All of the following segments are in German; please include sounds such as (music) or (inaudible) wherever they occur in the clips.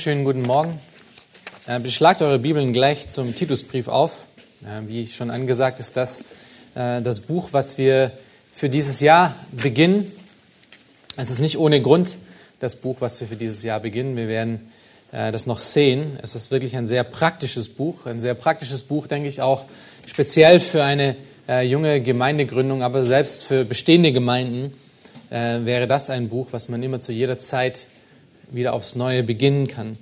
Wunderschönen guten Morgen. Äh, beschlagt eure Bibeln gleich zum Titusbrief auf. Äh, wie schon angesagt, ist das äh, das Buch, was wir für dieses Jahr beginnen. Es ist nicht ohne Grund das Buch, was wir für dieses Jahr beginnen. Wir werden das noch sehen. Es ist wirklich ein sehr praktisches Buch. Ein sehr praktisches Buch, denke ich, auch speziell für eine junge Gemeindegründung, aber selbst für bestehende Gemeinden wäre das ein Buch, was man immer zu jeder Zeit wieder aufs Neue beginnen kann.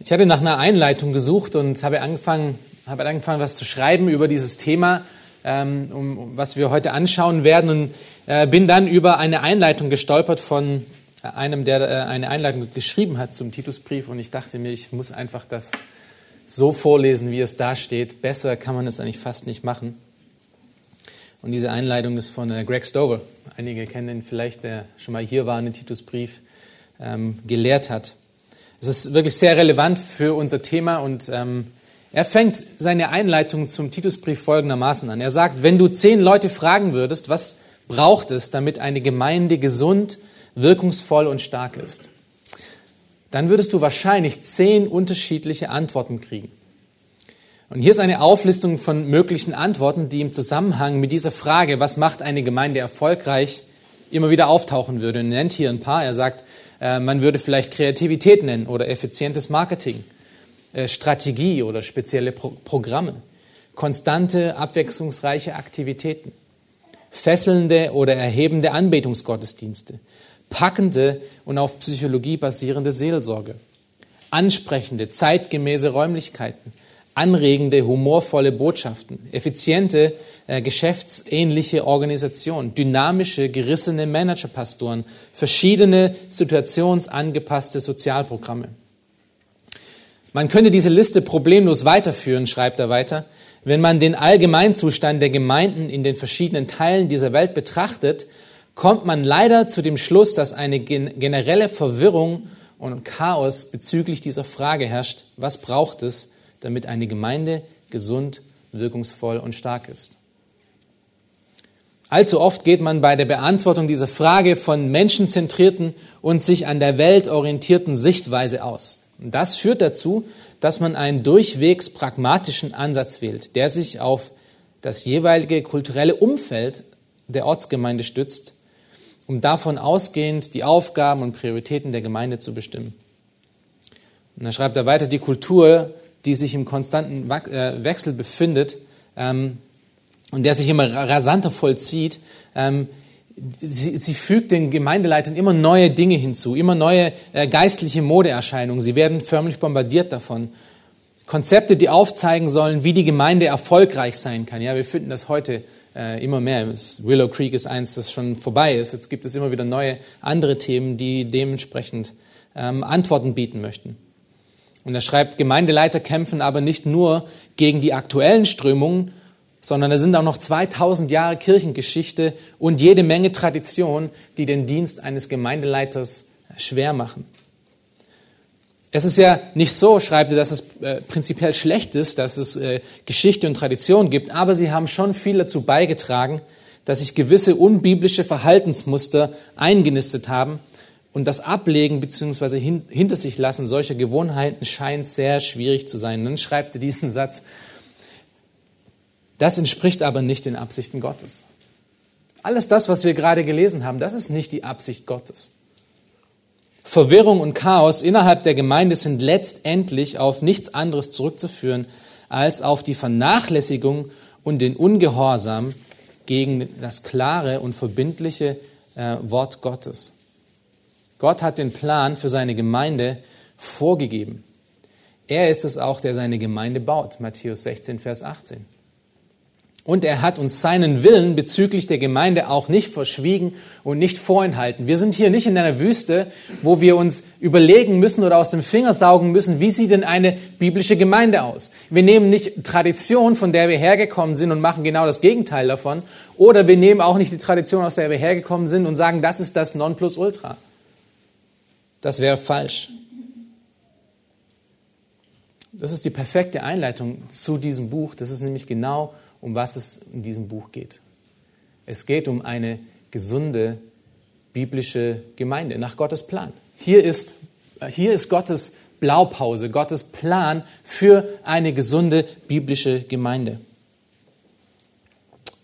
Ich hatte nach einer Einleitung gesucht und habe angefangen, habe angefangen was zu schreiben über dieses Thema, ähm, um, was wir heute anschauen werden und äh, bin dann über eine Einleitung gestolpert von einem, der äh, eine Einleitung geschrieben hat zum Titusbrief und ich dachte mir, ich muss einfach das so vorlesen, wie es da steht. Besser kann man es eigentlich fast nicht machen. Und diese Einleitung ist von äh, Greg Stover. Einige kennen ihn vielleicht, der schon mal hier war in den Titusbrief ähm, gelehrt hat. Es ist wirklich sehr relevant für unser Thema und ähm, er fängt seine Einleitung zum Titusbrief folgendermaßen an. Er sagt, wenn du zehn Leute fragen würdest, was braucht es, damit eine Gemeinde gesund, wirkungsvoll und stark ist, dann würdest du wahrscheinlich zehn unterschiedliche Antworten kriegen. Und hier ist eine Auflistung von möglichen Antworten, die im Zusammenhang mit dieser Frage, was macht eine Gemeinde erfolgreich, immer wieder auftauchen würde. Er nennt hier ein paar. Er sagt, man würde vielleicht Kreativität nennen oder effizientes Marketing, äh, Strategie oder spezielle Pro Programme, konstante, abwechslungsreiche Aktivitäten, fesselnde oder erhebende Anbetungsgottesdienste, packende und auf Psychologie basierende Seelsorge, ansprechende, zeitgemäße Räumlichkeiten, anregende, humorvolle Botschaften, effiziente, äh, geschäftsähnliche Organisation, dynamische, gerissene Managerpastoren, verschiedene situationsangepasste Sozialprogramme. Man könnte diese Liste problemlos weiterführen, schreibt er weiter, wenn man den Allgemeinzustand der Gemeinden in den verschiedenen Teilen dieser Welt betrachtet, kommt man leider zu dem Schluss, dass eine generelle Verwirrung und Chaos bezüglich dieser Frage herrscht, was braucht es, damit eine Gemeinde gesund, wirkungsvoll und stark ist. Allzu oft geht man bei der Beantwortung dieser Frage von menschenzentrierten und sich an der Welt orientierten Sichtweise aus. Das führt dazu, dass man einen durchwegs pragmatischen Ansatz wählt, der sich auf das jeweilige kulturelle Umfeld der Ortsgemeinde stützt, um davon ausgehend die Aufgaben und Prioritäten der Gemeinde zu bestimmen. Und dann schreibt er weiter, die Kultur die sich im konstanten äh, Wechsel befindet ähm, und der sich immer rasanter vollzieht, ähm, sie, sie fügt den Gemeindeleitern immer neue Dinge hinzu, immer neue äh, geistliche Modeerscheinungen. Sie werden förmlich bombardiert davon. Konzepte, die aufzeigen sollen, wie die Gemeinde erfolgreich sein kann. Ja, wir finden das heute äh, immer mehr. Willow Creek ist eins, das schon vorbei ist. Jetzt gibt es immer wieder neue andere Themen, die dementsprechend ähm, Antworten bieten möchten. Und er schreibt, Gemeindeleiter kämpfen aber nicht nur gegen die aktuellen Strömungen, sondern es sind auch noch 2000 Jahre Kirchengeschichte und jede Menge Tradition, die den Dienst eines Gemeindeleiters schwer machen. Es ist ja nicht so, schreibt er, dass es äh, prinzipiell schlecht ist, dass es äh, Geschichte und Tradition gibt, aber sie haben schon viel dazu beigetragen, dass sich gewisse unbiblische Verhaltensmuster eingenistet haben, und das Ablegen bzw. Hin, hinter sich lassen solcher Gewohnheiten scheint sehr schwierig zu sein. Dann schreibt er diesen Satz, das entspricht aber nicht den Absichten Gottes. Alles das, was wir gerade gelesen haben, das ist nicht die Absicht Gottes. Verwirrung und Chaos innerhalb der Gemeinde sind letztendlich auf nichts anderes zurückzuführen als auf die Vernachlässigung und den Ungehorsam gegen das klare und verbindliche äh, Wort Gottes. Gott hat den Plan für seine Gemeinde vorgegeben. Er ist es auch, der seine Gemeinde baut. Matthäus 16, Vers 18. Und er hat uns seinen Willen bezüglich der Gemeinde auch nicht verschwiegen und nicht vorenthalten. Wir sind hier nicht in einer Wüste, wo wir uns überlegen müssen oder aus dem Finger saugen müssen, wie sieht denn eine biblische Gemeinde aus. Wir nehmen nicht Tradition, von der wir hergekommen sind und machen genau das Gegenteil davon. Oder wir nehmen auch nicht die Tradition, aus der wir hergekommen sind und sagen, das ist das Nonplusultra. Das wäre falsch. Das ist die perfekte Einleitung zu diesem Buch. Das ist nämlich genau um was es in diesem Buch geht. Es geht um eine gesunde biblische Gemeinde nach Gottes Plan. Hier ist, hier ist Gottes Blaupause, Gottes Plan für eine gesunde biblische Gemeinde.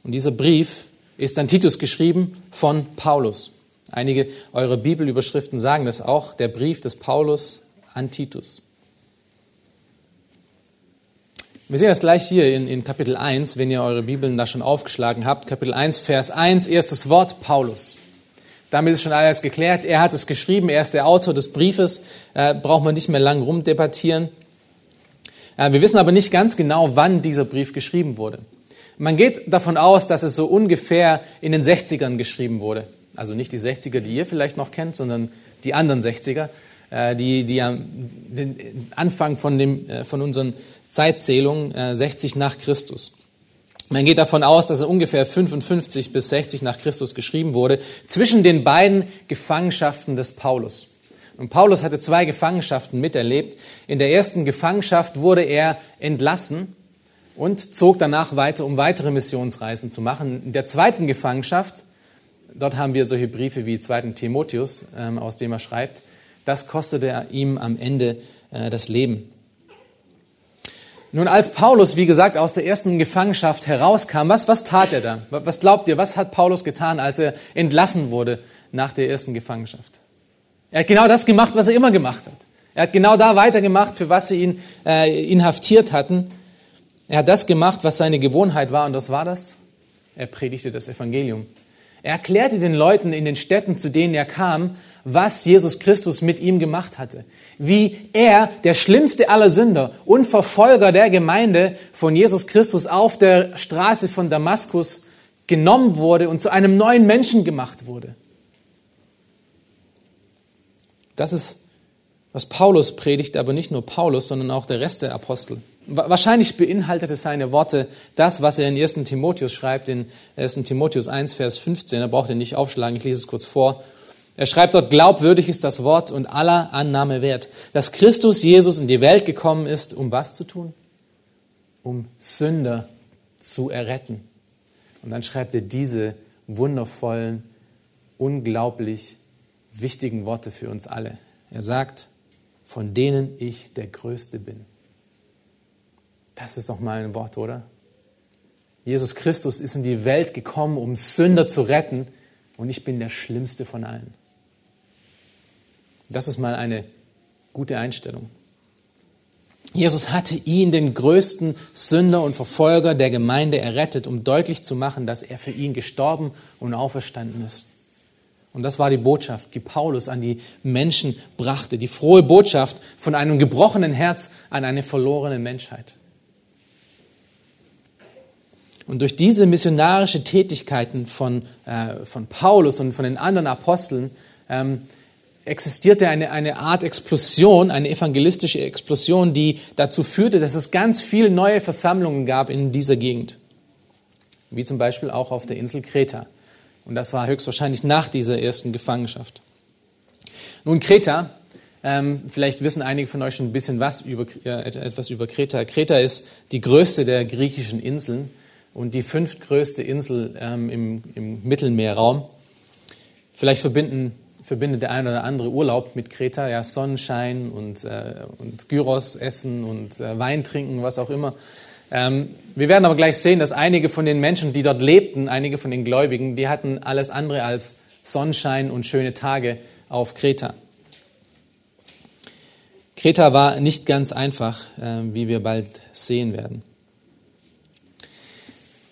Und dieser Brief ist an Titus geschrieben von Paulus. Einige eurer Bibelüberschriften sagen das auch, der Brief des Paulus an Titus. Wir sehen das gleich hier in, in, Kapitel 1, wenn ihr eure Bibeln da schon aufgeschlagen habt. Kapitel 1, Vers 1, erstes Wort Paulus. Damit ist schon alles geklärt. Er hat es geschrieben, er ist der Autor des Briefes. Äh, braucht man nicht mehr lang rumdebattieren. Äh, wir wissen aber nicht ganz genau, wann dieser Brief geschrieben wurde. Man geht davon aus, dass es so ungefähr in den 60ern geschrieben wurde. Also nicht die 60er, die ihr vielleicht noch kennt, sondern die anderen 60er, äh, die, die am Anfang von, dem, äh, von unseren Zeitzählung 60 äh, nach Christus. Man geht davon aus, dass er ungefähr 55 bis 60 nach Christus geschrieben wurde, zwischen den beiden Gefangenschaften des Paulus. Und Paulus hatte zwei Gefangenschaften miterlebt. In der ersten Gefangenschaft wurde er entlassen und zog danach weiter, um weitere Missionsreisen zu machen. In der zweiten Gefangenschaft, dort haben wir solche Briefe wie 2. Timotheus, ähm, aus dem er schreibt, das kostete ihm am Ende äh, das Leben. Nun, als Paulus, wie gesagt, aus der ersten Gefangenschaft herauskam, was, was tat er da? Was glaubt ihr, was hat Paulus getan, als er entlassen wurde nach der ersten Gefangenschaft? Er hat genau das gemacht, was er immer gemacht hat. Er hat genau da weitergemacht, für was sie ihn äh, inhaftiert hatten. Er hat das gemacht, was seine Gewohnheit war, und das war das. Er predigte das Evangelium. Er erklärte den Leuten in den Städten, zu denen er kam, was Jesus Christus mit ihm gemacht hatte. Wie er, der schlimmste aller Sünder und Verfolger der Gemeinde von Jesus Christus auf der Straße von Damaskus genommen wurde und zu einem neuen Menschen gemacht wurde. Das ist, was Paulus predigt, aber nicht nur Paulus, sondern auch der Rest der Apostel. Wahrscheinlich beinhaltete seine Worte das, was er in 1. Timotheus schreibt, in 1. Timotheus 1, Vers 15. Er braucht ihn nicht aufschlagen, ich lese es kurz vor. Er schreibt dort, glaubwürdig ist das Wort und aller Annahme wert, dass Christus Jesus in die Welt gekommen ist, um was zu tun? Um Sünder zu erretten. Und dann schreibt er diese wundervollen, unglaublich wichtigen Worte für uns alle. Er sagt, von denen ich der Größte bin. Das ist doch mal ein Wort, oder? Jesus Christus ist in die Welt gekommen, um Sünder zu retten, und ich bin der Schlimmste von allen. Das ist mal eine gute Einstellung. Jesus hatte ihn, den größten Sünder und Verfolger der Gemeinde, errettet, um deutlich zu machen, dass er für ihn gestorben und auferstanden ist. Und das war die Botschaft, die Paulus an die Menschen brachte, die frohe Botschaft von einem gebrochenen Herz an eine verlorene Menschheit. Und durch diese missionarische Tätigkeiten von, äh, von Paulus und von den anderen Aposteln ähm, existierte eine, eine Art Explosion, eine evangelistische Explosion, die dazu führte, dass es ganz viele neue Versammlungen gab in dieser Gegend. Wie zum Beispiel auch auf der Insel Kreta. Und das war höchstwahrscheinlich nach dieser ersten Gefangenschaft. Nun, Kreta, ähm, vielleicht wissen einige von euch schon ein bisschen was über, äh, etwas über Kreta. Kreta ist die größte der griechischen Inseln und die fünftgrößte Insel ähm, im, im Mittelmeerraum. Vielleicht verbinden, verbindet der eine oder andere Urlaub mit Kreta, ja, Sonnenschein und, äh, und Gyros essen und äh, Wein trinken, was auch immer. Ähm, wir werden aber gleich sehen, dass einige von den Menschen, die dort lebten, einige von den Gläubigen, die hatten alles andere als Sonnenschein und schöne Tage auf Kreta. Kreta war nicht ganz einfach, äh, wie wir bald sehen werden.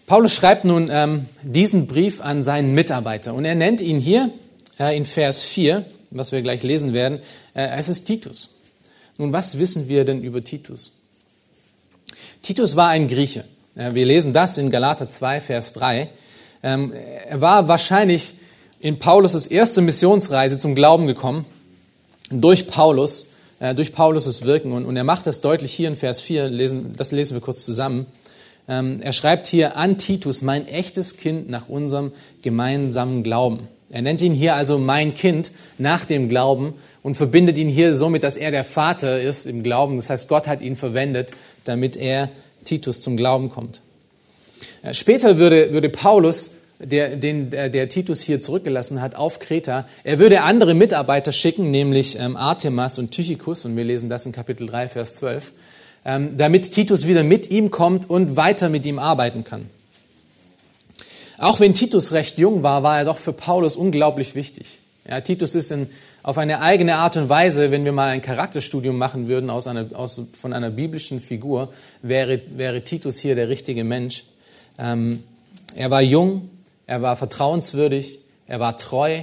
Paulus schreibt nun ähm, diesen Brief an seinen Mitarbeiter und er nennt ihn hier in Vers 4, was wir gleich lesen werden, äh, es ist Titus. Nun, was wissen wir denn über Titus? Titus war ein Grieche. Wir lesen das in Galater 2, Vers 3. Ähm, er war wahrscheinlich in Paulus' erste Missionsreise zum Glauben gekommen, durch Paulus, äh, durch Paulus' Wirken. Und, er macht das deutlich hier in Vers 4, lesen, das lesen wir kurz zusammen. Ähm, er schreibt hier an Titus, mein echtes Kind nach unserem gemeinsamen Glauben. Er nennt ihn hier also mein Kind nach dem Glauben und verbindet ihn hier somit, dass er der Vater ist im Glauben. Das heißt, Gott hat ihn verwendet, damit er Titus zum Glauben kommt. Äh, später würde, würde Paulus, der, den der, der Titus hier zurückgelassen hat, auf Kreta, er würde andere Mitarbeiter schicken, nämlich ähm, Artemas und Tychicus, und wir lesen das in Kapitel 3, Vers 12, ähm, damit Titus wieder mit ihm kommt und weiter mit ihm arbeiten kann. Auch wenn Titus recht jung war, war er doch für Paulus unglaublich wichtig. Ja, Titus ist in, auf eine eigene Art und Weise, wenn wir mal ein Charakterstudium machen würden aus einer, aus, von einer biblischen Figur, wäre, wäre Titus hier der richtige Mensch. Ähm, er war jung, er war vertrauenswürdig, er war treu.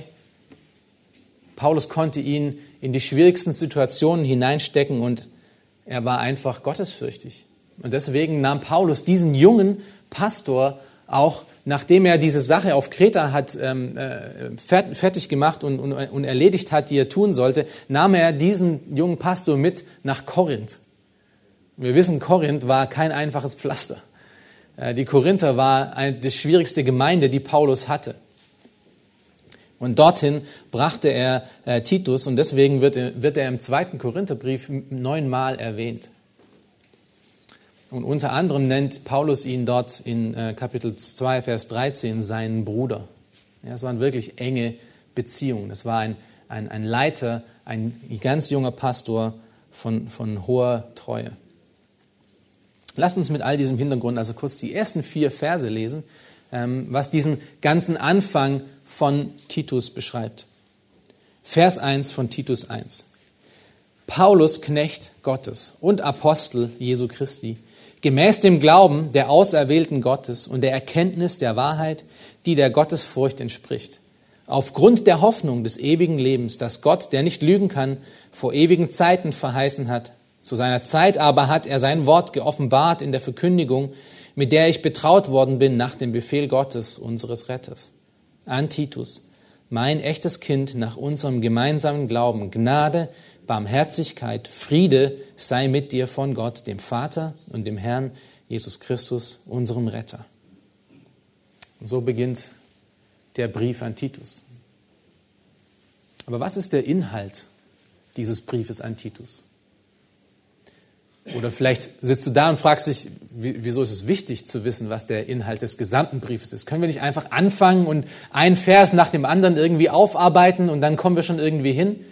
Paulus konnte ihn in die schwierigsten Situationen hineinstecken und er war einfach gottesfürchtig. Und deswegen nahm Paulus diesen jungen Pastor auch nachdem er diese Sache auf Kreta hat ähm, äh, fertig gemacht und, und, und erledigt hat, die er tun sollte, nahm er diesen jungen Pastor mit nach Korinth. Wir wissen, Korinth war kein einfaches Pflaster. Äh, die Korinther war eine, die schwierigste Gemeinde, die Paulus hatte. Und dorthin brachte er äh, Titus und deswegen wird, wird er im zweiten Korintherbrief neunmal erwähnt. Und unter anderem nennt Paulus ihn dort in äh, Kapitel 2, Vers 13 seinen Bruder. Ja, es waren wirklich enge Beziehungen. Es war ein, ein, ein Leiter, ein ganz junger Pastor von, von hoher Treue. Lasst uns mit all diesem Hintergrund also kurz die ersten vier Verse lesen, ähm, was diesen ganzen Anfang von Titus beschreibt. Vers 1 von Titus 1. Paulus, Knecht Gottes und Apostel Jesu Christi, gemäß dem Glauben der Auserwählten Gottes und der Erkenntnis der Wahrheit, die der Gottesfurcht entspricht. Aufgrund der Hoffnung des ewigen Lebens, das Gott, der nicht lügen kann, vor ewigen Zeiten verheißen hat. Zu seiner Zeit aber hat er sein Wort geoffenbart in der Verkündigung, mit der ich betraut worden bin nach dem Befehl Gottes, unseres Retters. An Titus, mein echtes Kind nach unserem gemeinsamen Glauben, Gnade, Barmherzigkeit, Friede sei mit dir von Gott, dem Vater und dem Herrn Jesus Christus, unserem Retter. Und so beginnt der Brief an Titus. Aber was ist der Inhalt dieses Briefes an Titus? Oder vielleicht sitzt du da und fragst dich, wieso ist es wichtig zu wissen, was der Inhalt des gesamten Briefes ist? Können wir nicht einfach anfangen und ein Vers nach dem anderen irgendwie aufarbeiten und dann kommen wir schon irgendwie hin?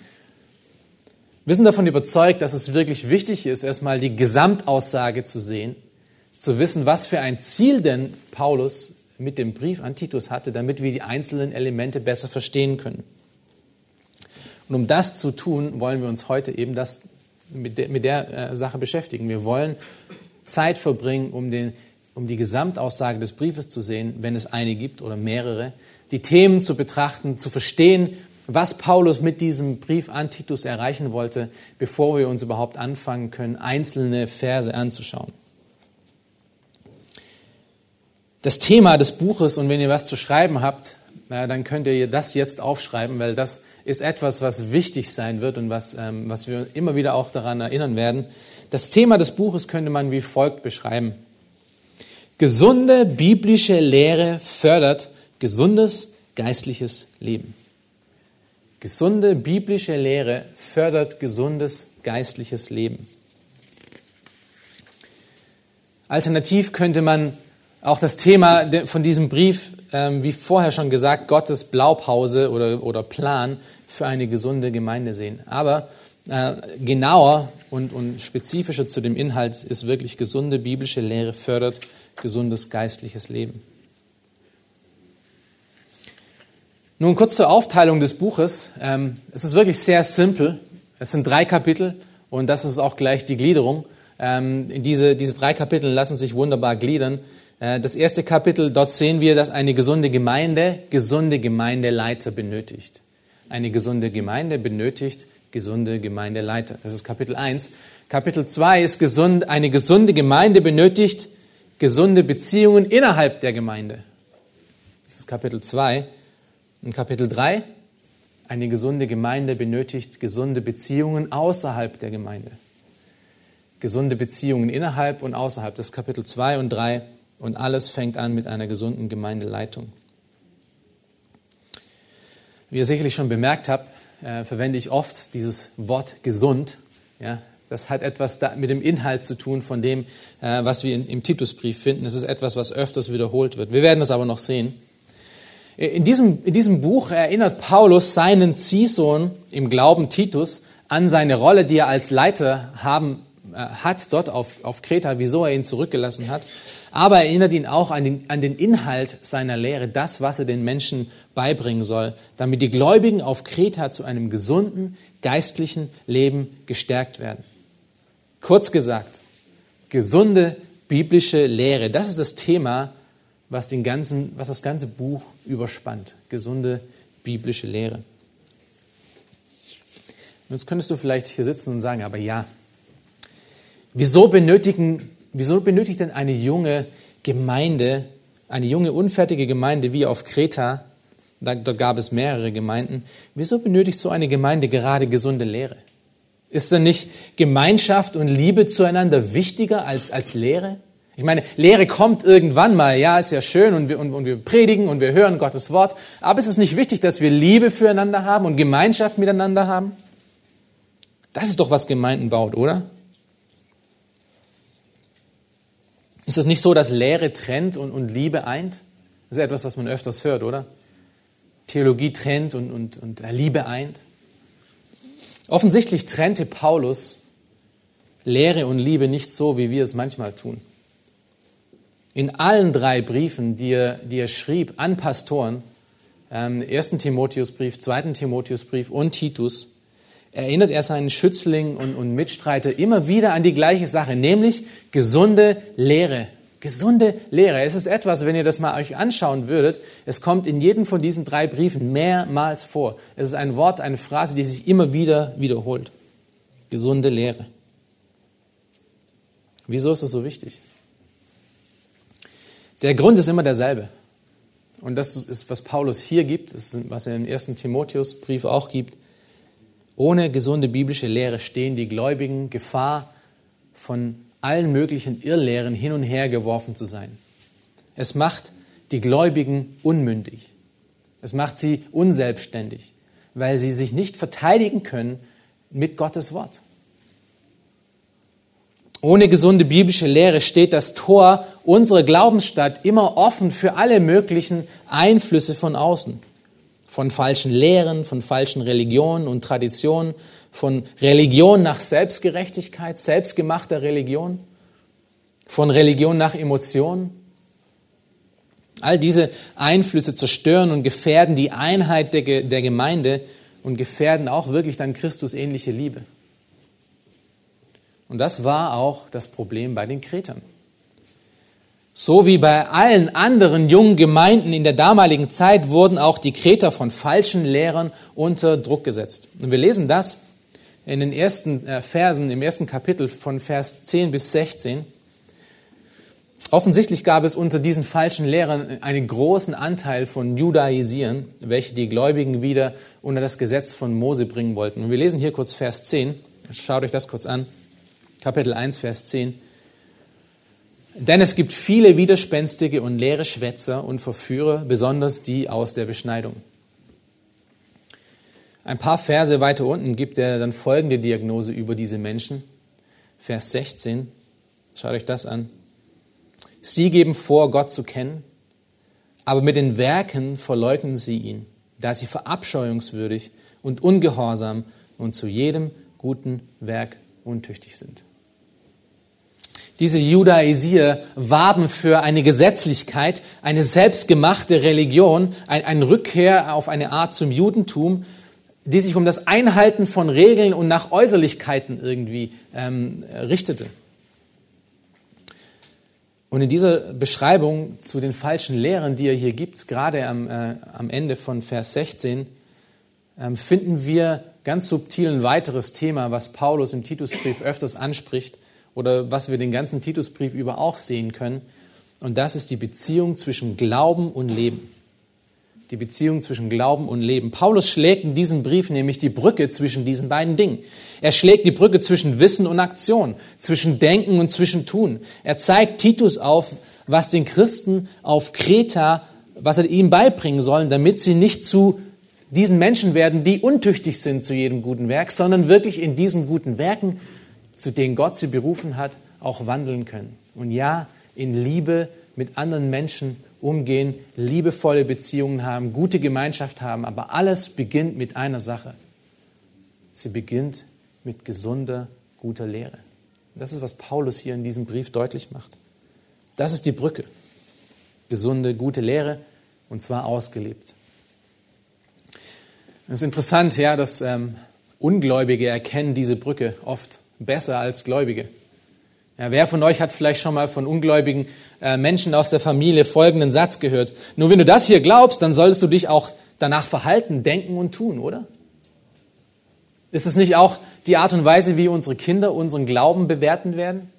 Wir sind davon überzeugt, dass es wirklich wichtig ist, erstmal die Gesamtaussage zu sehen, zu wissen, was für ein Ziel denn Paulus mit dem Brief an Titus hatte, damit wir die einzelnen Elemente besser verstehen können. Und um das zu tun, wollen wir uns heute eben das, mit, der, mit der äh, Sache beschäftigen. Wir wollen Zeit verbringen, um, den, um die Gesamtaussage des Briefes zu sehen, wenn es eine gibt oder mehrere, die Themen zu betrachten, zu verstehen, was Paulus mit diesem Brief an Titus erreichen wollte, bevor wir uns überhaupt anfangen können, einzelne Verse anzuschauen. Das Thema des Buches, und wenn ihr was zu schreiben habt, dann könnt ihr das jetzt aufschreiben, weil das ist etwas, was wichtig sein wird und was, ähm, was wir immer wieder auch daran erinnern werden. Das Thema des Buches könnte man wie folgt beschreiben. Gesunde biblische Lehre fördert gesundes geistliches Leben. Gesunde biblische Lehre fördert gesundes geistliches Leben. Alternativ könnte man auch das Thema von diesem Brief, ähm, wie vorher schon gesagt, Gottes Blaupause oder, Plan für eine gesunde Gemeinde sehen. Aber äh, genauer und spezifischer zu dem Inhalt ist wirklich gesunde biblische Lehre fördert gesundes geistliches Leben. Nun kurz zur Aufteilung des Buches. Ähm, es ist wirklich sehr simpel. Es sind drei Kapitel Und das ist auch gleich die Gliederung. Ähm, diese, diese drei Kapitel lassen sich wunderbar gliedern. Äh, das erste Kapitel, dort sehen wir, dass eine gesunde Gemeinde gesunde Gemeindeleiter benötigt. Eine gesunde Gemeinde benötigt gesunde Gemeindeleiter. Das ist Kapitel 1. Kapitel 2 ist gesund, eine gesunde Gemeinde benötigt gesunde Beziehungen innerhalb der Gemeinde. Das ist Kapitel 2. Und Kapitel 3, eine gesunde Gemeinde benötigt gesunde Beziehungen außerhalb der Gemeinde. Gesunde Beziehungen innerhalb und außerhalb. Das ist Kapitel 2 und 3. Und alles fängt an mit einer gesunden Gemeindeleitung. Wie ihr sicherlich schon bemerkt habt, äh, verwende ich oft dieses Wort gesund. Ja, das hat etwas da, mit dem Inhalt zu tun von dem, äh, was wir in, im Titusbrief finden. Es ist etwas, was öfters wiederholt wird. Wir werden das aber noch sehen. In diesem, in diesem Buch erinnert Paulus seinen Ziehsohn im Glauben Titus an seine Rolle, die er als Leiter haben, äh, hat dort auf, auf Kreta, wieso er ihn zurückgelassen hat. Aber er erinnert ihn auch an den, an den Inhalt seiner Lehre, das, was er den Menschen beibringen soll, damit die Gläubigen auf Kreta zu einem gesunden, geistlichen Leben gestärkt werden. Kurz gesagt, gesunde biblische Lehre, das ist das Thema, was, den ganzen, was das ganze Buch überspannt. Gesunde biblische Lehre. Jetzt könntest du vielleicht hier sitzen und sagen, aber ja, wieso benötigen Wieso benötigt denn eine junge Gemeinde, eine junge unfertige Gemeinde wie auf Kreta, da, da gab es mehrere Gemeinden, wieso benötigt so eine Gemeinde gerade gesunde Lehre? Ist denn nicht Gemeinschaft und Liebe zueinander wichtiger als, als Lehre? Ich meine, Lehre kommt irgendwann mal, ja, ist ja schön und wir, und, und wir predigen und wir hören Gottes Wort, aber ist es nicht wichtig, dass wir Liebe füreinander haben und Gemeinschaft miteinander haben? Das ist doch, was Gemeinden baut, oder? Ist es nicht so, dass Lehre trennt und, und Liebe eint? Das ist etwas, was man öfters hört, oder? Theologie trennt und, und, und Liebe eint. Offensichtlich trennte Paulus Lehre und Liebe nicht so, wie wir es manchmal tun. In allen drei Briefen, die er, die er schrieb an Pastoren, ähm, 1. Timotheusbrief, 2. Timotheusbrief und Titus, erinnert er seinen Schützling und, und Mitstreiter immer wieder an die gleiche Sache, nämlich gesunde Lehre. Gesunde Lehre. Es ist etwas, wenn ihr das mal euch anschauen würdet, es kommt in jedem von diesen drei Briefen mehrmals vor. Es ist ein Wort, eine Phrase, die sich immer wieder wiederholt. Gesunde Lehre. Wieso ist das so wichtig? Der Grund ist immer derselbe. Und das ist, was Paulus hier gibt, ist, was er im ersten Timotheusbrief auch gibt. Ohne gesunde biblische Lehre stehen die Gläubigen Gefahr, von allen möglichen Irrlehren hin und her geworfen zu sein. Es macht die Gläubigen unmündig. Es macht sie unselbstständig, weil sie sich nicht verteidigen können mit Gottes Wort. Ohne gesunde biblische Lehre steht das Tor unserer Glaubensstadt immer offen für alle möglichen Einflüsse von außen von falschen Lehren, von falschen Religionen und Traditionen, von Religion nach Selbstgerechtigkeit, selbstgemachter Religion, von Religion nach Emotion. All diese Einflüsse zerstören und gefährden die Einheit der, der Gemeinde und gefährden auch wirklich dann Christus ähnliche Liebe. Und das war auch das Problem bei den Kretern. So wie bei allen anderen jungen Gemeinden in der damaligen Zeit wurden auch die Kreter von falschen Lehrern unter Druck gesetzt. Und wir lesen das in den ersten äh, Versen, im ersten Kapitel von Vers 10 bis 16. Offensichtlich gab es unter diesen falschen Lehrern einen großen Anteil von Judaisieren, welche die Gläubigen wieder unter das Gesetz von Mose bringen wollten. Und wir lesen hier kurz Vers 10. Schaut euch das kurz an. Kapitel 1, Vers 10. Denn es gibt viele widerspenstige und leere Schwätzer und Verführer, besonders die aus der Beschneidung. Ein paar Verse weiter unten gibt er dann folgende Diagnose über diese Menschen. Vers 16. Schaut euch das an. Sie geben vor, Gott zu kennen, aber mit den Werken verleugnen sie ihn, da sie verabscheuungswürdig und ungehorsam und zu jedem guten Werk untüchtig sind. Diese Judaisier warben für eine Gesetzlichkeit, eine selbstgemachte Religion, ein, ein Rückkehr auf eine Art zum Judentum. die sich um das Einhalten von Regeln und nach Äußerlichkeiten irgendwie ähm, richtete. Und in dieser Beschreibung zu den falschen Lehren, die er hier gibt, gerade am, äh, am Ende von Vers 16, ähm, finden wir ganz subtil ein weiteres Thema, was Paulus im Titusbrief öfters anspricht oder was wir den ganzen Titusbrief über auch sehen können. Und das ist die Beziehung zwischen Glauben und Leben die Beziehung zwischen Glauben und Leben. Paulus schlägt in diesem Brief nämlich die Brücke zwischen diesen beiden Dingen. Er schlägt die Brücke zwischen Wissen und Aktion, zwischen Denken und zwischen Tun. Er zeigt Titus auf, was den Christen auf Kreta, was er ihnen beibringen sollen, damit sie nicht zu diesen Menschen werden, die untüchtig sind zu jedem guten Werk, sondern wirklich in diesen guten Werken, zu denen Gott sie berufen hat, auch wandeln können. Und ja, in Liebe mit anderen Menschen umgehen, liebevolle Beziehungen haben, gute Gemeinschaft haben. Aber alles beginnt mit einer Sache. Sie beginnt mit gesunder, guter Lehre. Das ist, was Paulus hier in diesem Brief deutlich macht. Das ist die Brücke. Gesunde, gute Lehre und zwar ausgelebt. Es ist interessant, ja, dass ähm, Ungläubige erkennen diese Brücke oft besser als Gläubige. Ja, wer von euch hat vielleicht schon mal von ungläubigen äh, Menschen aus der Familie folgenden Satz gehört? Nur wenn du das hier glaubst, dann solltest du dich auch danach verhalten, denken und tun, oder? Ist es nicht auch die Art und Weise, wie unsere Kinder unseren Glauben bewerten werden?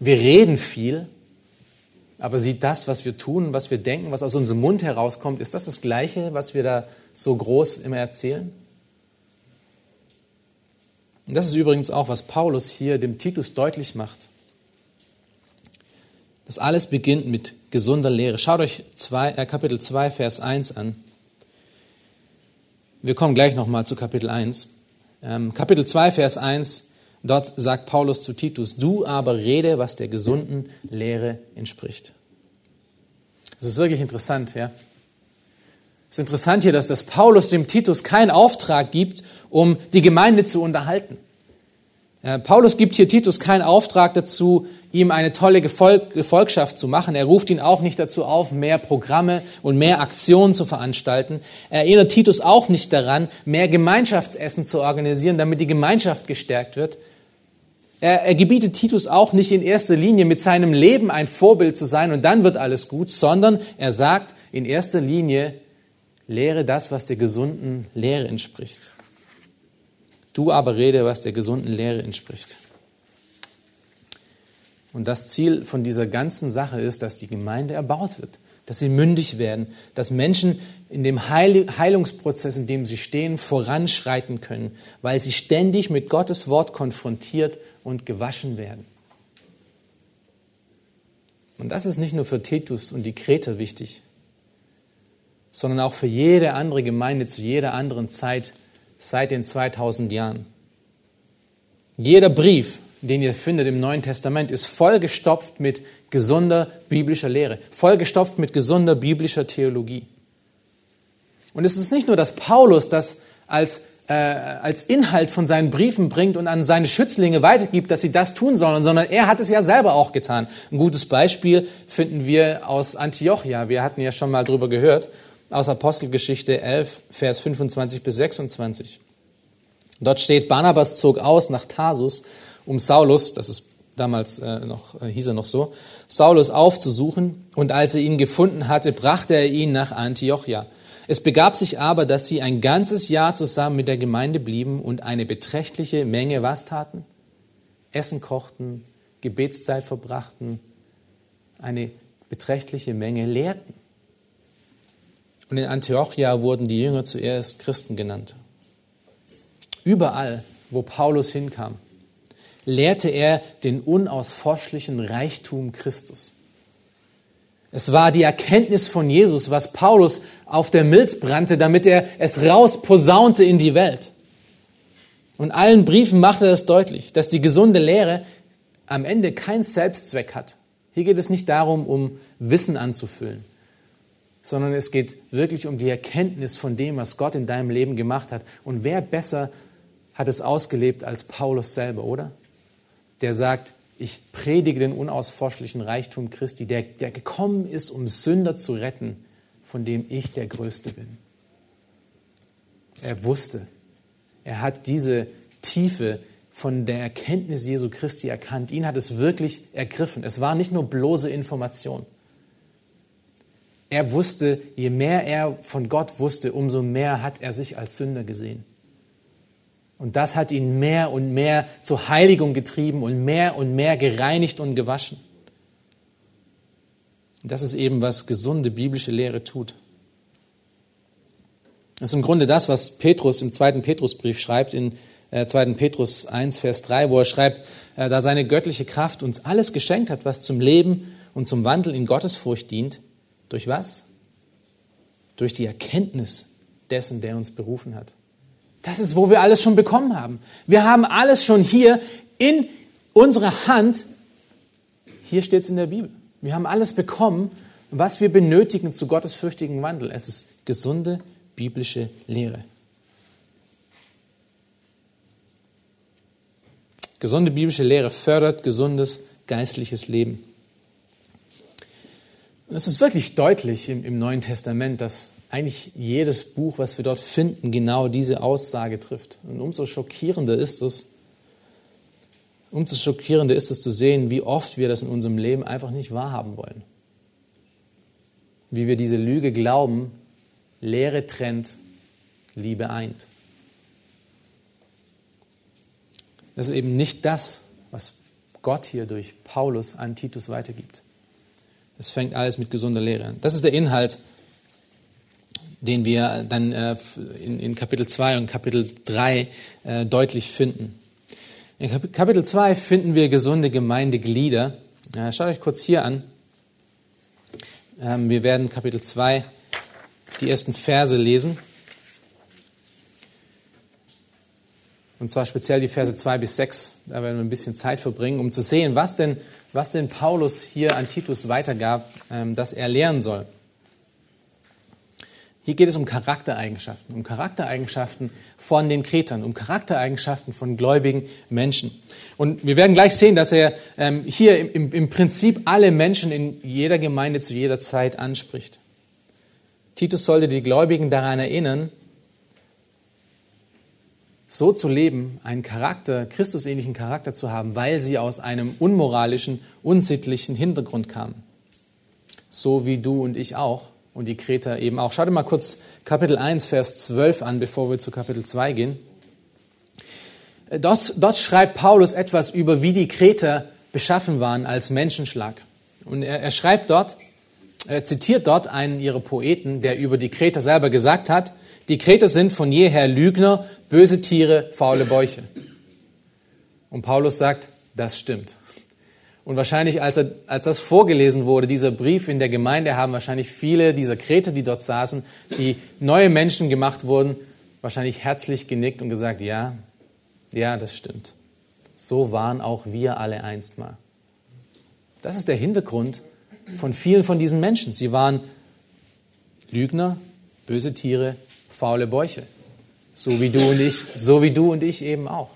Wir reden viel, aber sieht das, was wir tun, was wir denken, was aus unserem Mund herauskommt, ist das das Gleiche, was wir da so groß immer erzählen? Und das ist übrigens auch, was Paulus hier dem Titus deutlich macht. Das alles beginnt mit gesunder Lehre. Schaut euch zwei, äh, Kapitel 2, Vers 1 an. Wir kommen gleich nochmal zu Kapitel 1. Ähm, Kapitel 2, Vers 1, dort sagt Paulus zu Titus, du aber rede, was der gesunden Lehre entspricht. Das ist wirklich interessant, ja. Es ist interessant hier, dass das Paulus dem Titus keinen Auftrag gibt, um die Gemeinde zu unterhalten. Paulus gibt hier Titus keinen Auftrag dazu, ihm eine tolle Gefolgschaft zu machen. Er ruft ihn auch nicht dazu auf, mehr Programme und mehr Aktionen zu veranstalten. Er erinnert Titus auch nicht daran, mehr Gemeinschaftsessen zu organisieren, damit die Gemeinschaft gestärkt wird. Er, er gebietet Titus auch nicht in erster Linie mit seinem Leben ein Vorbild zu sein und dann wird alles gut, sondern er sagt in erster Linie, lehre das, was der gesunden Lehre entspricht. Du aber rede, was der gesunden Lehre entspricht. Und das Ziel von dieser ganzen Sache ist, dass die Gemeinde erbaut wird, dass sie mündig werden, dass Menschen in dem Heilungsprozess, in dem sie stehen, voranschreiten können, weil sie ständig mit Gottes Wort konfrontiert und gewaschen werden. Und das ist nicht nur für Titus und die Kreter wichtig, sondern auch für jede andere Gemeinde zu jeder anderen Zeit seit den 2000 Jahren. Jeder Brief, den ihr findet im Neuen Testament, ist vollgestopft mit gesunder biblischer Lehre, vollgestopft mit gesunder biblischer Theologie. Und es ist nicht nur, dass Paulus das als, äh, als Inhalt von seinen Briefen bringt und an seine Schützlinge weitergibt, dass sie das tun sollen, sondern er hat es ja selber auch getan. Ein gutes Beispiel finden wir aus Antiochia. Wir hatten ja schon mal drüber gehört aus Apostelgeschichte 11, Vers 25 bis 26. Dort steht, Barnabas zog aus nach Tarsus, um Saulus, das ist damals äh, noch, äh, hieß er noch so, Saulus aufzusuchen, und als er ihn gefunden hatte, brachte er ihn nach Antiochia. Es begab sich aber, dass sie ein ganzes Jahr zusammen mit der Gemeinde blieben und eine beträchtliche Menge was taten? Essen kochten, Gebetszeit verbrachten, eine beträchtliche Menge lehrten. Und in Antiochia wurden die Jünger zuerst Christen genannt. Überall, wo Paulus hinkam, lehrte er den unausforschlichen Reichtum Christus. Es war die Erkenntnis von Jesus, was Paulus auf der Milz brannte, damit er es rausposaunte in die Welt. Und allen Briefen machte es deutlich, dass die gesunde Lehre am Ende keinen Selbstzweck hat. Hier geht es nicht darum, um Wissen anzufüllen sondern es geht wirklich um die Erkenntnis von dem, was Gott in deinem Leben gemacht hat. Und wer besser hat es ausgelebt als Paulus selber, oder? Der sagt, ich predige den unausforschlichen Reichtum Christi, der, der gekommen ist, um Sünder zu retten, von dem ich der Größte bin. Er wusste. Er hat diese Tiefe von der Erkenntnis Jesu Christi erkannt. Ihn hat es wirklich ergriffen. Es war nicht nur bloße Information. Er wusste, je mehr er von Gott wusste, umso mehr hat er sich als Sünder gesehen. Und das hat ihn mehr und mehr zur Heiligung getrieben und mehr und mehr gereinigt und gewaschen. Und das ist eben, was gesunde biblische Lehre tut. Das ist im Grunde das, was Petrus im zweiten Petrusbrief schreibt, in äh, 2. Petrus 1, Vers 3, wo er schreibt, äh, da seine göttliche Kraft uns alles geschenkt hat, was zum Leben und zum Wandel in Gottesfurcht dient. Durch was? Durch die Erkenntnis dessen, der uns berufen hat. Das ist, wo wir alles schon bekommen haben. Wir haben alles schon hier in unserer Hand. Hier steht es in der Bibel. Wir haben alles bekommen, was wir benötigen zu gottesfürchtigen Wandel. Es ist gesunde biblische Lehre. Gesunde biblische Lehre fördert gesundes geistliches Leben. Es ist wirklich deutlich im, im Neuen Testament, dass eigentlich jedes Buch, was wir dort finden, genau diese Aussage trifft. Und umso schockierender ist es, umso schockierender ist es zu sehen, wie oft wir das in unserem Leben einfach nicht wahrhaben wollen. Wie wir diese Lüge glauben, Lehre trennt, Liebe eint. Das ist eben nicht das, was Gott hier durch Paulus an Titus weitergibt. Es fängt alles mit gesunder Lehre an. Das ist der Inhalt, den wir dann äh, in Kapitel 2 und Kapitel 3 äh, deutlich finden. In Kapitel 2 finden wir gesunde Gemeindeglieder. Schaut euch kurz hier an. Ähm, wir werden Kapitel 2 die ersten Verse lesen. Und zwar speziell die Verse 2 bis 6. Da werden wir ein bisschen Zeit verbringen, um zu sehen, was denn, was denn Paulus hier an Titus weitergab, ähm, dass er lernen soll. Hier geht es um Charaktereigenschaften, um Charaktereigenschaften von den Kretern, um Charaktereigenschaften von gläubigen Menschen. Und wir werden gleich sehen, dass er ähm, hier im Prinzip alle Menschen in jeder Gemeinde zu jeder Zeit anspricht. Titus sollte die Gläubigen daran erinnern, so zu leben, einen Charakter, Christusähnlichen Charakter zu haben, weil sie aus einem unmoralischen, unsittlichen Hintergrund kamen. So wie du und ich auch und die Kreter eben auch. Schau dir mal kurz Kapitel 1, Vers 12 an, bevor wir zu Kapitel 2 gehen. Dort, dort schreibt Paulus etwas über, wie die Kreter beschaffen waren als Menschenschlag. Und er, er schreibt dort, er zitiert dort einen ihrer Poeten, der über die Kreter selber gesagt hat, die Kreter sind von jeher Lügner, böse Tiere, faule Bäuche. Und Paulus sagt, das stimmt. Und wahrscheinlich, als, er, als das vorgelesen wurde, dieser Brief in der Gemeinde, haben wahrscheinlich viele dieser Kreter, die dort saßen, die neue Menschen gemacht wurden, wahrscheinlich herzlich genickt und gesagt, ja, ja, das stimmt. So waren auch wir alle einst mal. Das ist der Hintergrund von vielen von diesen Menschen. Sie waren Lügner, böse Tiere, faule Bäuche. So wie du und ich, so wie du und ich eben auch.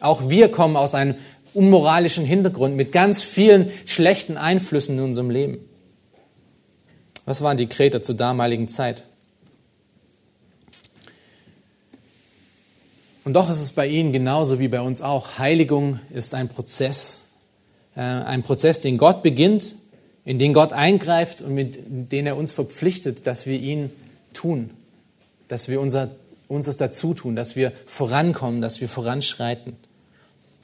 Auch wir kommen aus einem unmoralischen Hintergrund mit ganz vielen schlechten Einflüssen in unserem Leben. Was waren die Kreter zur damaligen Zeit? Und doch ist es bei ihnen genauso wie bei uns auch. Heiligung ist ein Prozess, äh, ein Prozess, den Gott beginnt, in den Gott eingreift und mit dem er uns verpflichtet, dass wir ihn tun, dass wir unser, unseres dazu tun, dass wir vorankommen, dass wir voranschreiten.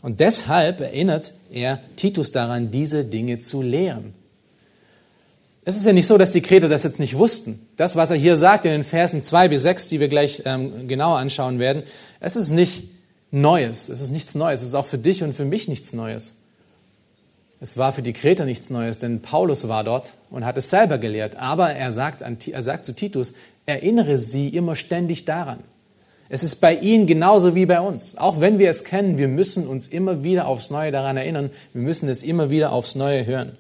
Und deshalb erinnert er Titus daran, diese Dinge zu lehren. Es ist ja nicht so, dass die Kreter das jetzt nicht wussten. Das, was er hier sagt in den Versen 2 bis 6, die wir gleich ähm, genauer anschauen werden, es ist nicht Neues. Es ist nichts Neues. Es ist auch für dich und für mich nichts Neues. Es war für die Kreter nichts Neues, denn Paulus war dort und hat es selber gelehrt. Aber er sagt, an, er sagt zu Titus, erinnere sie immer ständig daran. Es ist bei ihnen genauso wie bei uns. Auch wenn wir es kennen, wir müssen uns immer wieder aufs Neue daran erinnern. Wir müssen es immer wieder aufs Neue hören.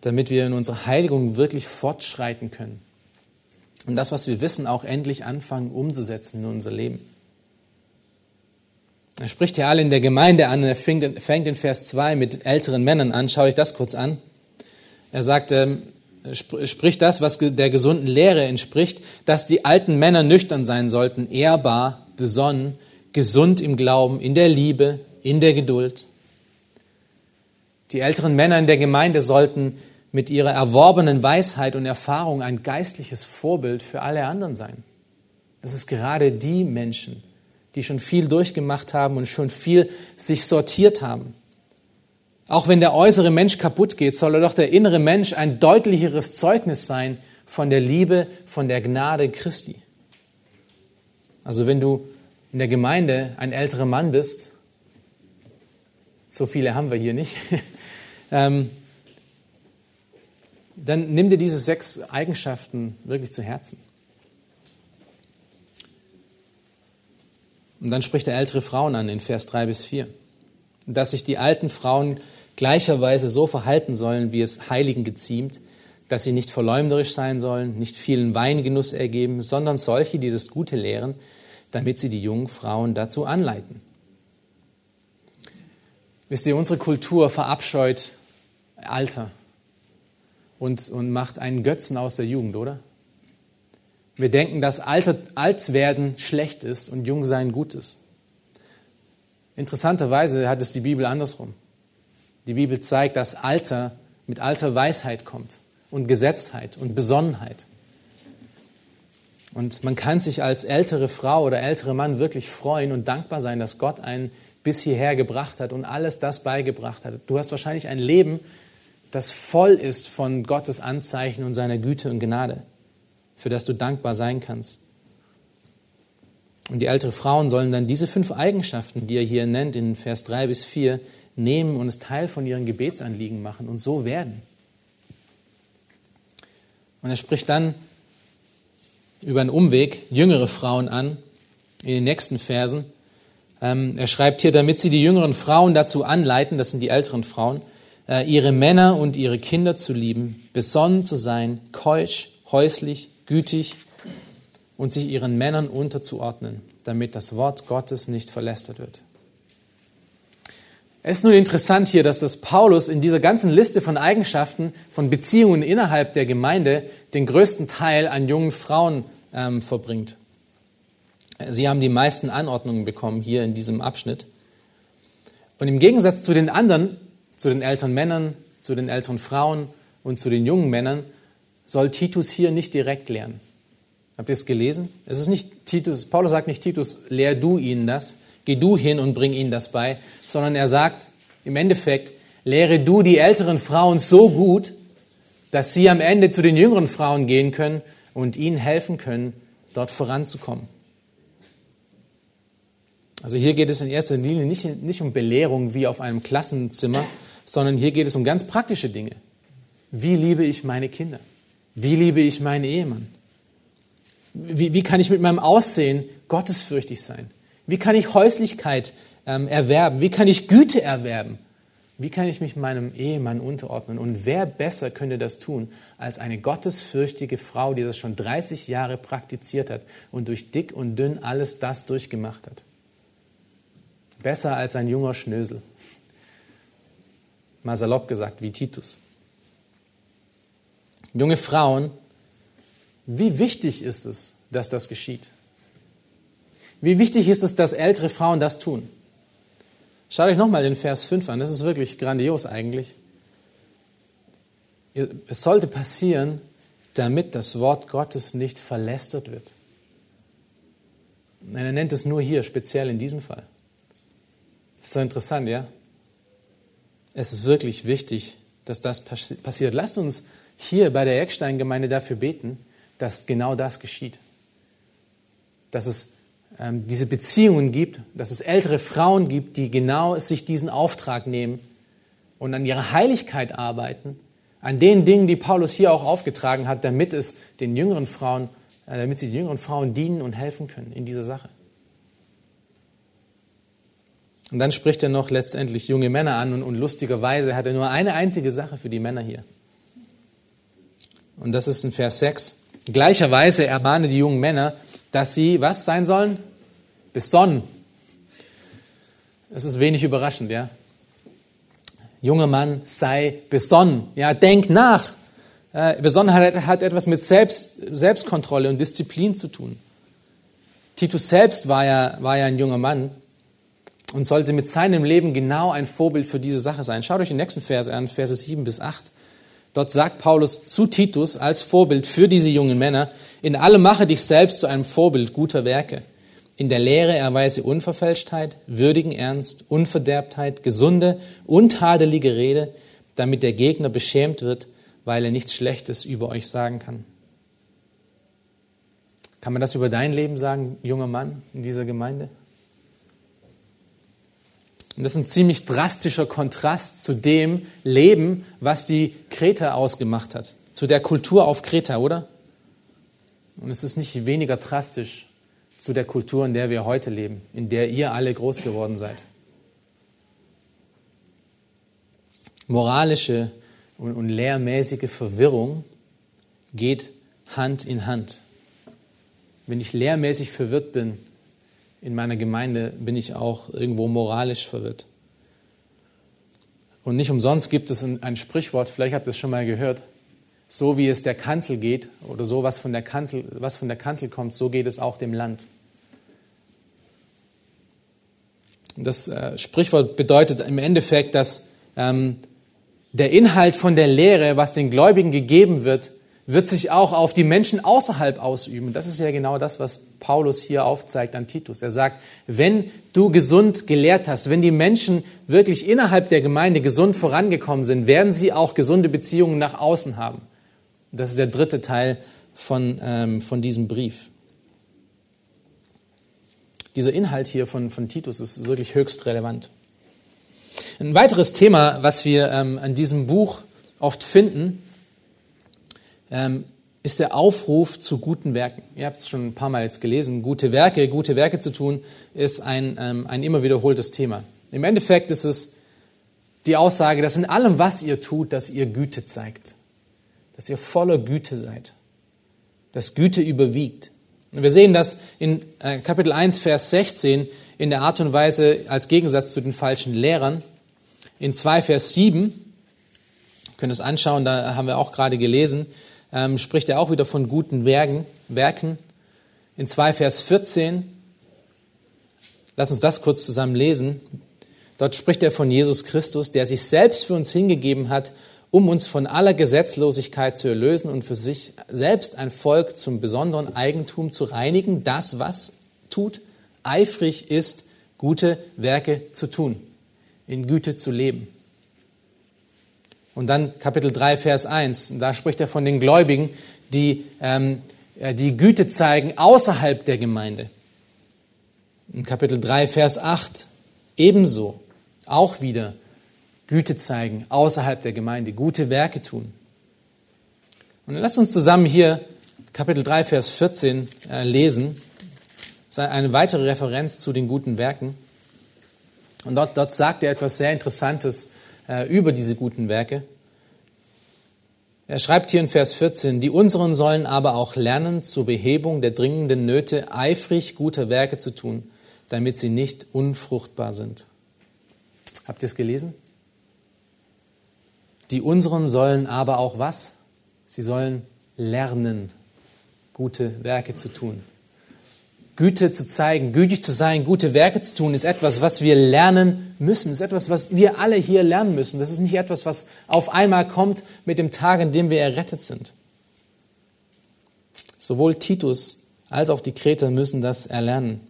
Damit wir in unserer Heiligung wirklich fortschreiten können. Und das, was wir wissen, auch endlich anfangen umzusetzen in unser Leben. Er spricht hier alle in der Gemeinde an und er fängt in Vers 2 mit älteren Männern an. Schau euch das kurz an. Er sagt, ähm, spricht das, was der gesunden Lehre entspricht, dass die alten Männer nüchtern sein sollten, ehrbar, besonnen, gesund im Glauben, in der Liebe, in der Geduld. Die älteren Männer in der Gemeinde sollten mit ihrer erworbenen Weisheit und Erfahrung ein geistliches Vorbild für alle anderen sein. Das ist gerade die Menschen, die schon viel durchgemacht haben und schon viel sich sortiert haben. Auch wenn der äußere Mensch kaputt geht, soll er doch der innere Mensch ein deutlicheres Zeugnis sein von der Liebe, von der Gnade Christi. Also wenn du in der Gemeinde ein älterer Mann bist, so viele haben wir hier nicht, (laughs) ähm, dann nimm dir diese sechs Eigenschaften wirklich zu Herzen. Und dann spricht er ältere Frauen an in Vers 3 bis 4. Dass sich die alten Frauen gleicherweise so verhalten sollen, wie es Heiligen geziemt, dass sie nicht verleumderisch sein sollen, nicht vielen Weingenuss ergeben, sondern solche, die das Gute lehren, damit sie die jungen Frauen dazu anleiten. Wisst ihr, unsere Kultur verabscheut Alter und, und macht einen Götzen aus der Jugend, oder? Wir denken, dass Alter, alt werden schlecht ist und jung sein gut ist. Interessanterweise hat es die Bibel andersrum. Die Bibel zeigt, dass Alter mit alter Weisheit kommt und Gesetztheit und Besonnenheit. Und man kann sich als ältere Frau oder ältere Mann wirklich freuen und dankbar sein, dass Gott einen bis hierher gebracht hat und alles das beigebracht hat. Du hast wahrscheinlich ein Leben, das voll ist von Gottes Anzeichen und seiner Güte und Gnade, für das du dankbar sein kannst. Und die ältere Frauen sollen dann diese fünf Eigenschaften, die er hier nennt in Vers 3 bis 4, nehmen und es Teil von ihren Gebetsanliegen machen und so werden. Und er spricht dann über einen Umweg jüngere Frauen an in den nächsten Versen. Ähm, er schreibt hier, damit sie die jüngeren Frauen dazu anleiten, das sind die älteren Frauen, äh, ihre Männer und ihre Kinder zu lieben, besonnen zu sein, keusch, häuslich, gütig und sich ihren Männern unterzuordnen, damit das Wort Gottes nicht verlästert wird. Es ist nun interessant hier, dass das Paulus in dieser ganzen Liste von Eigenschaften, von Beziehungen innerhalb der Gemeinde den größten Teil an jungen Frauen ähm, verbringt. Sie haben die meisten Anordnungen bekommen hier in diesem Abschnitt. Und im Gegensatz zu den anderen, zu den älteren Männern, zu den älteren Frauen und zu den jungen Männern, soll Titus hier nicht direkt lernen. Habt ihr es gelesen? Es ist nicht Titus, Paulus sagt nicht Titus, lehr du ihnen das, geh du hin und bring ihnen das bei, sondern er sagt im Endeffekt, lehre du die älteren Frauen so gut, dass sie am Ende zu den jüngeren Frauen gehen können und ihnen helfen können, dort voranzukommen. Also hier geht es in erster Linie nicht, nicht um Belehrung wie auf einem Klassenzimmer, sondern hier geht es um ganz praktische Dinge. Wie liebe ich meine Kinder? Wie liebe ich meinen Ehemann? Wie, wie kann ich mit meinem Aussehen gottesfürchtig sein? Wie kann ich Häuslichkeit ähm, erwerben? Wie kann ich Güte erwerben? Wie kann ich mich meinem Ehemann unterordnen? Und wer besser könnte das tun als eine gottesfürchtige Frau, die das schon 30 Jahre praktiziert hat und durch dick und dünn alles das durchgemacht hat? Besser als ein junger Schnösel. Mal salopp gesagt, wie Titus. Junge Frauen, wie wichtig ist es, dass das geschieht? Wie wichtig ist es, dass ältere Frauen das tun? Schaut euch nochmal den Vers 5 an, das ist wirklich grandios eigentlich. Es sollte passieren, damit das Wort Gottes nicht verlästert wird. Er nennt es nur hier, speziell in diesem Fall. Das ist so interessant, ja? Es ist wirklich wichtig, dass das passiert. Lasst uns hier bei der Eckstein-Gemeinde dafür beten, dass genau das geschieht. Dass es ähm, diese Beziehungen gibt, dass es ältere Frauen gibt, die genau sich diesen Auftrag nehmen und an ihrer Heiligkeit arbeiten, an den Dingen, die Paulus hier auch aufgetragen hat, damit es den jüngeren Frauen, äh, damit sie den jüngeren Frauen dienen und helfen können in dieser Sache. Und dann spricht er noch letztendlich junge Männer an und, und lustigerweise hat er nur eine einzige Sache für die Männer hier. Und das ist in Vers 6. Gleicherweise ermahne die jungen Männer, dass sie was sein sollen? Besonnen. Es ist wenig überraschend, ja. Junger Mann, sei besonnen. Ja, denk nach. äh, Besonderheit hat etwas mit Selbst, Selbstkontrolle und Disziplin zu tun. Titus selbst war ja, war ja ein junger Mann und sollte mit seinem Leben genau ein Vorbild für diese Sache sein. Schaut euch den nächsten Vers an, Verse 7 bis 8. Dort sagt Paulus zu Titus als Vorbild für diese jungen Männer, in allem mache dich selbst zu einem Vorbild guter Werke. In der Lehre erweise Unverfälschtheit, würdigen Ernst, Unverderbtheit, gesunde, untadelige Rede, damit der Gegner beschämt wird, weil er nichts Schlechtes über euch sagen kann. Kann man das über dein Leben sagen, junger Mann in dieser Gemeinde? Und das ist ein ziemlich drastischer Kontrast zu dem Leben, was die Kreta ausgemacht hat, zu der Kultur auf Kreta, oder? Und es ist nicht weniger drastisch zu der Kultur, in der wir heute leben, in der ihr alle groß geworden seid. Moralische und, und lehrmäßige Verwirrung geht Hand in Hand. Wenn ich lehrmäßig verwirrt bin, in meiner Gemeinde bin ich auch irgendwo moralisch verwirrt. Und nicht umsonst gibt es ein, Sprichwort, vielleicht habt ihr es schon mal gehört, so wie es der Kanzel geht oder so was von der Kanzel, was von der Kanzel kommt, so geht es auch dem Land. Das äh, Sprichwort bedeutet im Endeffekt, dass ähm, der Inhalt von der Lehre, was den Gläubigen gegeben wird, wird sich auch auf die Menschen außerhalb ausüben. Das ist ja genau das, was Paulus hier aufzeigt an Titus. Er sagt, wenn du gesund gelehrt hast, wenn die Menschen wirklich innerhalb der Gemeinde gesund vorangekommen sind, werden sie auch gesunde Beziehungen nach außen haben. Das ist der dritte Teil von, ähm, von diesem Brief. Dieser Inhalt hier von, von Titus ist wirklich höchst relevant. Ein weiteres Thema, was wir ähm, an diesem Buch oft finden, ähm, ist der Aufruf zu guten Werken. Ihr habt es schon ein paar Mal jetzt gelesen. Gute Werke, gute Werke zu tun, ist ein, ähm, ein immer wiederholtes Thema. Im Endeffekt ist es die Aussage, dass in allem, was ihr tut, dass ihr Güte zeigt. Dass ihr voller Güte seid. Dass Güte überwiegt. Und wir sehen das in äh, Kapitel 1, Vers 16 in der Art und Weise als Gegensatz zu den falschen Lehrern. In 2, Vers 7, ihr könnt es anschauen, da haben wir auch gerade gelesen, ähm, spricht er auch wieder von guten Werken. Werken. In 2 Vers 14, lass uns das kurz zusammen lesen. Dort spricht er von Jesus Christus, der sich selbst für uns hingegeben hat, um uns von aller Gesetzlosigkeit zu erlösen und für sich selbst ein Volk zum besonderen Eigentum zu reinigen, das, was tut, eifrig ist, gute Werke zu tun, in Güte zu leben. Und dann Kapitel 3, Vers 1, da spricht er von den Gläubigen, die ähm, die Güte zeigen außerhalb der Gemeinde. In Kapitel 3, Vers 8 ebenso, auch wieder Güte zeigen außerhalb der Gemeinde, gute Werke tun. Und lasst uns zusammen hier Kapitel 3, Vers 14 äh, lesen. Das ist eine weitere Referenz zu den guten Werken. Und dort, dort sagt er etwas sehr Interessantes äh, über diese guten Werke. Er schreibt hier in Vers 14, die unseren sollen aber auch lernen, zur Behebung der dringenden Nöte eifrig gute Werke zu tun, damit sie nicht unfruchtbar sind. Habt ihr es gelesen? Die unseren sollen aber auch was? Sie sollen lernen, gute Werke zu tun. Güte zu zeigen, gütig zu sein, gute Werke zu tun, ist etwas, was wir lernen müssen. ist etwas, was wir alle hier lernen müssen. Das ist nicht etwas, was auf einmal kommt mit dem Tag, an dem wir errettet sind. Sowohl Titus als auch die Kreter müssen das erlernen.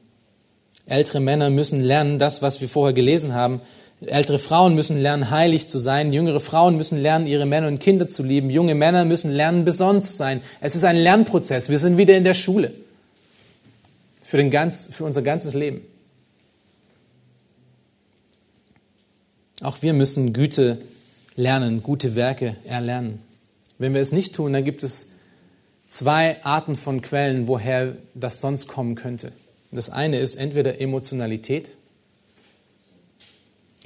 Ältere Männer müssen lernen, das, was wir vorher gelesen haben. Ältere Frauen müssen lernen, heilig zu sein. Jüngere Frauen müssen lernen, ihre Männer und Kinder zu lieben. Junge Männer müssen lernen, besonders zu sein. Es ist ein Lernprozess. Wir sind wieder in der Schule für, den ganz, für unser ganzes Leben. Auch wir müssen Güte lernen, gute Werke erlernen. Wenn wir es nicht tun, dann gibt es zwei Arten von Quellen, woher das sonst kommen könnte. Das eine ist entweder Emotionalität.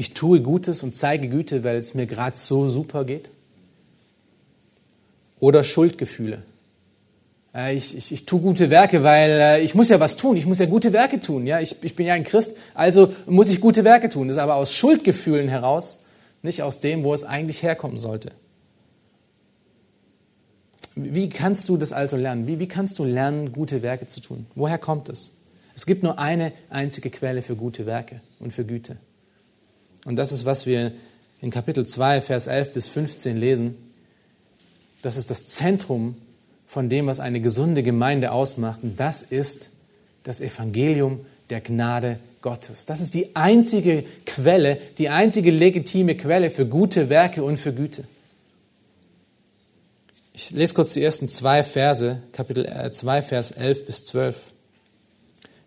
Ich tue Gutes und zeige Güte, weil es mir gerade so super geht. Oder Schuldgefühle. Ich, ich, ich tue gute Werke, weil äh, ich muss ja was tun. Ich muss ja gute Werke tun. Ja, ich, ich bin ja ein Christ, also muss ich gute Werke tun. Das ist aber aus Schuldgefühlen heraus, nicht aus dem, wo es eigentlich herkommen sollte. Wie kannst du das also lernen? Wie, wie kannst du lernen, gute Werke zu tun? Woher kommt es? Es gibt nur eine einzige Quelle für gute Werke und für Güte. Und das ist, was wir in Kapitel 2, Vers 11 bis 15 lesen. Das ist das Zentrum von dem, was eine gesunde Gemeinde ausmacht. Und das ist das Evangelium der Gnade Gottes. Das ist die einzige Quelle, die einzige legitime Quelle für gute Werke und für Güte. Ich lese kurz die ersten zwei Verse, Kapitel 2, äh, Vers 11 bis 12.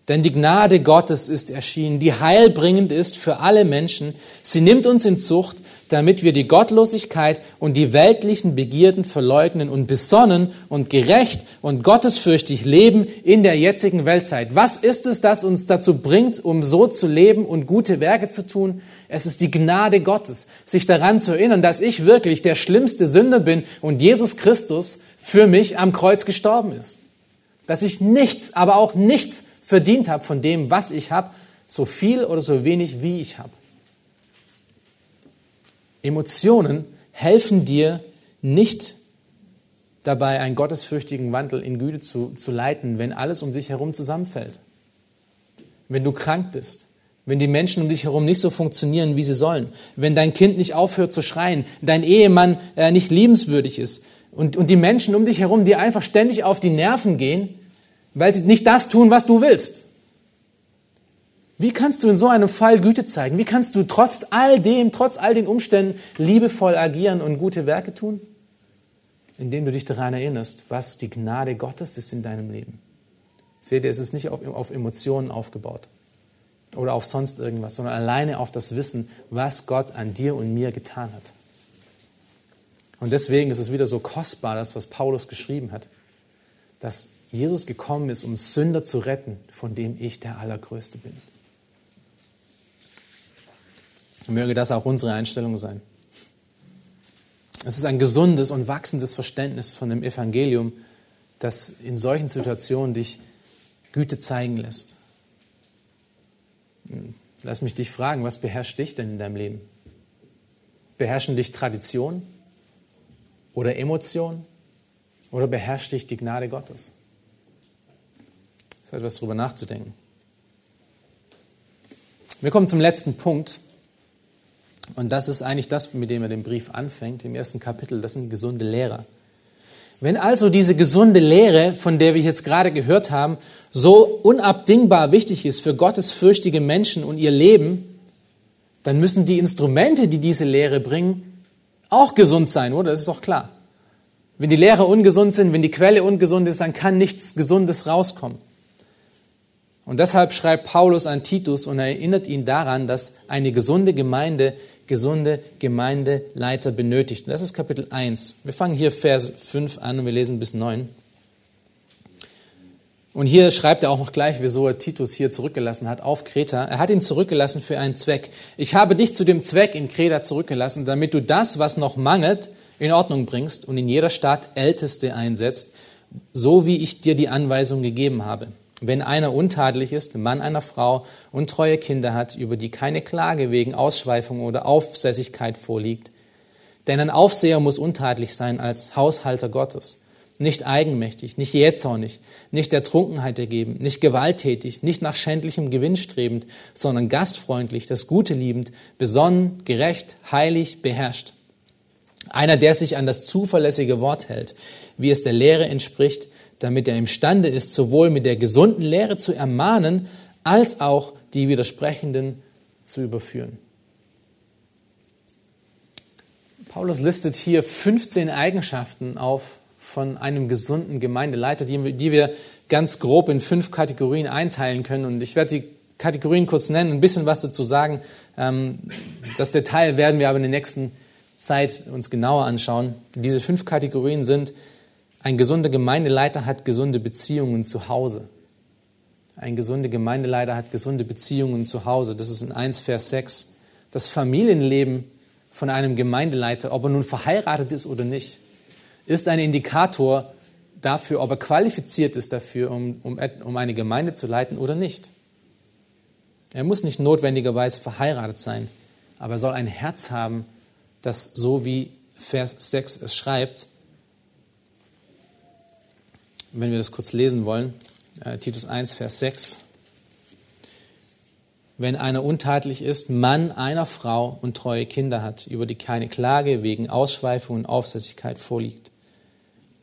Denn die Gnade Gottes ist erschienen, die heilbringend ist für alle Menschen. Sie nimmt uns in Zucht, damit wir die Gottlosigkeit und die weltlichen Begierden verleugnen und besonnen und gerecht und gottesfürchtig leben in der jetzigen Weltzeit. Was ist es, das uns dazu bringt, um so zu leben und gute Werke zu tun? Es ist die Gnade Gottes, sich daran zu erinnern, dass ich wirklich der schlimmste Sünder bin und Jesus Christus für mich am Kreuz gestorben ist. Dass ich nichts, aber auch nichts verdient habe von dem, was ich habe, so viel oder so wenig, wie ich habe. Emotionen helfen dir nicht dabei, einen gottesfürchtigen Wandel in Güte zu, zu leiten, wenn alles um dich herum zusammenfällt. Wenn du krank bist, wenn die Menschen um dich herum nicht so funktionieren, wie sie sollen, wenn dein Kind nicht aufhört zu schreien, dein Ehemann äh, nicht liebenswürdig ist und, und die Menschen um dich herum dir einfach ständig auf die Nerven gehen, weil sie nicht das tun, was du willst. Wie kannst du in so einem Fall Güte zeigen? Wie kannst du trotz all dem, trotz all den Umständen liebevoll agieren und gute Werke tun? Indem du dich daran erinnerst, was die Gnade Gottes ist in deinem Leben. Seht ihr, es ist nicht auf, auf Emotionen aufgebaut oder auf sonst irgendwas, sondern alleine auf das Wissen, was Gott an dir und mir getan hat. Und deswegen ist es wieder so kostbar, das, was Paulus geschrieben hat, dass Jesus gekommen ist, um Sünder zu retten, von dem ich der Allergrößte bin. Möge das auch unsere Einstellung sein. Es ist ein gesundes und wachsendes Verständnis von dem Evangelium, das in solchen Situationen dich Güte zeigen lässt. Lass mich dich fragen, was beherrscht dich denn in deinem Leben? Beherrschen dich Tradition oder Emotion oder beherrscht dich die Gnade Gottes? Etwas darüber nachzudenken. Wir kommen zum letzten Punkt. Und das ist eigentlich das, mit dem er den Brief anfängt, im ersten Kapitel. Das sind gesunde Lehrer. Wenn also diese gesunde Lehre, von der wir jetzt gerade gehört haben, so unabdingbar wichtig ist für gottesfürchtige Menschen und ihr Leben, dann müssen die Instrumente, die diese Lehre bringen, auch gesund sein, oder? Das ist doch klar. Wenn die Lehrer ungesund sind, wenn die Quelle ungesund ist, dann kann nichts Gesundes rauskommen. Und deshalb schreibt Paulus an Titus und erinnert ihn daran, dass eine gesunde Gemeinde gesunde Gemeindeleiter benötigt. Und das ist Kapitel 1. Wir fangen hier Vers 5 an und wir lesen bis 9. Und hier schreibt er auch noch gleich, wieso er Titus hier zurückgelassen hat auf Kreta. Er hat ihn zurückgelassen für einen Zweck. Ich habe dich zu dem Zweck in Kreta zurückgelassen, damit du das, was noch mangelt, in Ordnung bringst und in jeder Stadt Älteste einsetzt, so wie ich dir die Anweisung gegeben habe. Wenn einer untadelig ist, Mann einer Frau, und treue Kinder hat, über die keine Klage wegen Ausschweifung oder Aufsässigkeit vorliegt. Denn ein Aufseher muss untadelig sein als Haushalter Gottes, nicht eigenmächtig, nicht jähzornig, nicht der Trunkenheit ergeben, nicht gewalttätig, nicht nach schändlichem Gewinn strebend, sondern gastfreundlich, das Gute liebend, besonnen, gerecht, heilig, beherrscht. Einer, der sich an das zuverlässige Wort hält, wie es der Lehre entspricht, damit er imstande ist, sowohl mit der gesunden Lehre zu ermahnen, als auch die Widersprechenden zu überführen. Paulus listet hier 15 Eigenschaften auf von einem gesunden Gemeindeleiter, die, wir ganz grob in fünf Kategorien einteilen können. Und ich werde die Kategorien kurz nennen, ein bisschen was dazu sagen. Ähm, das Detail werden wir aber in der nächsten Zeit uns genauer anschauen. Diese fünf Kategorien sind ein gesunder Gemeindeleiter hat gesunde Beziehungen zu Hause. Ein gesunder Gemeindeleiter hat gesunde Beziehungen zu Hause. Das ist in 1 Vers 6. Das Familienleben von einem Gemeindeleiter, ob er nun verheiratet ist oder nicht, ist ein Indikator dafür, ob er qualifiziert ist dafür, um, um, um eine Gemeinde zu leiten oder nicht. Er muss nicht notwendigerweise verheiratet sein, aber er soll ein Herz haben, das so wie Vers 6 es schreibt, wenn wir das kurz lesen wollen. Äh, Titus 1, Vers 6. Wenn einer untadelig ist, Mann einer Frau und treue Kinder hat, über die keine Klage wegen Ausschweifung und Aufsässigkeit vorliegt.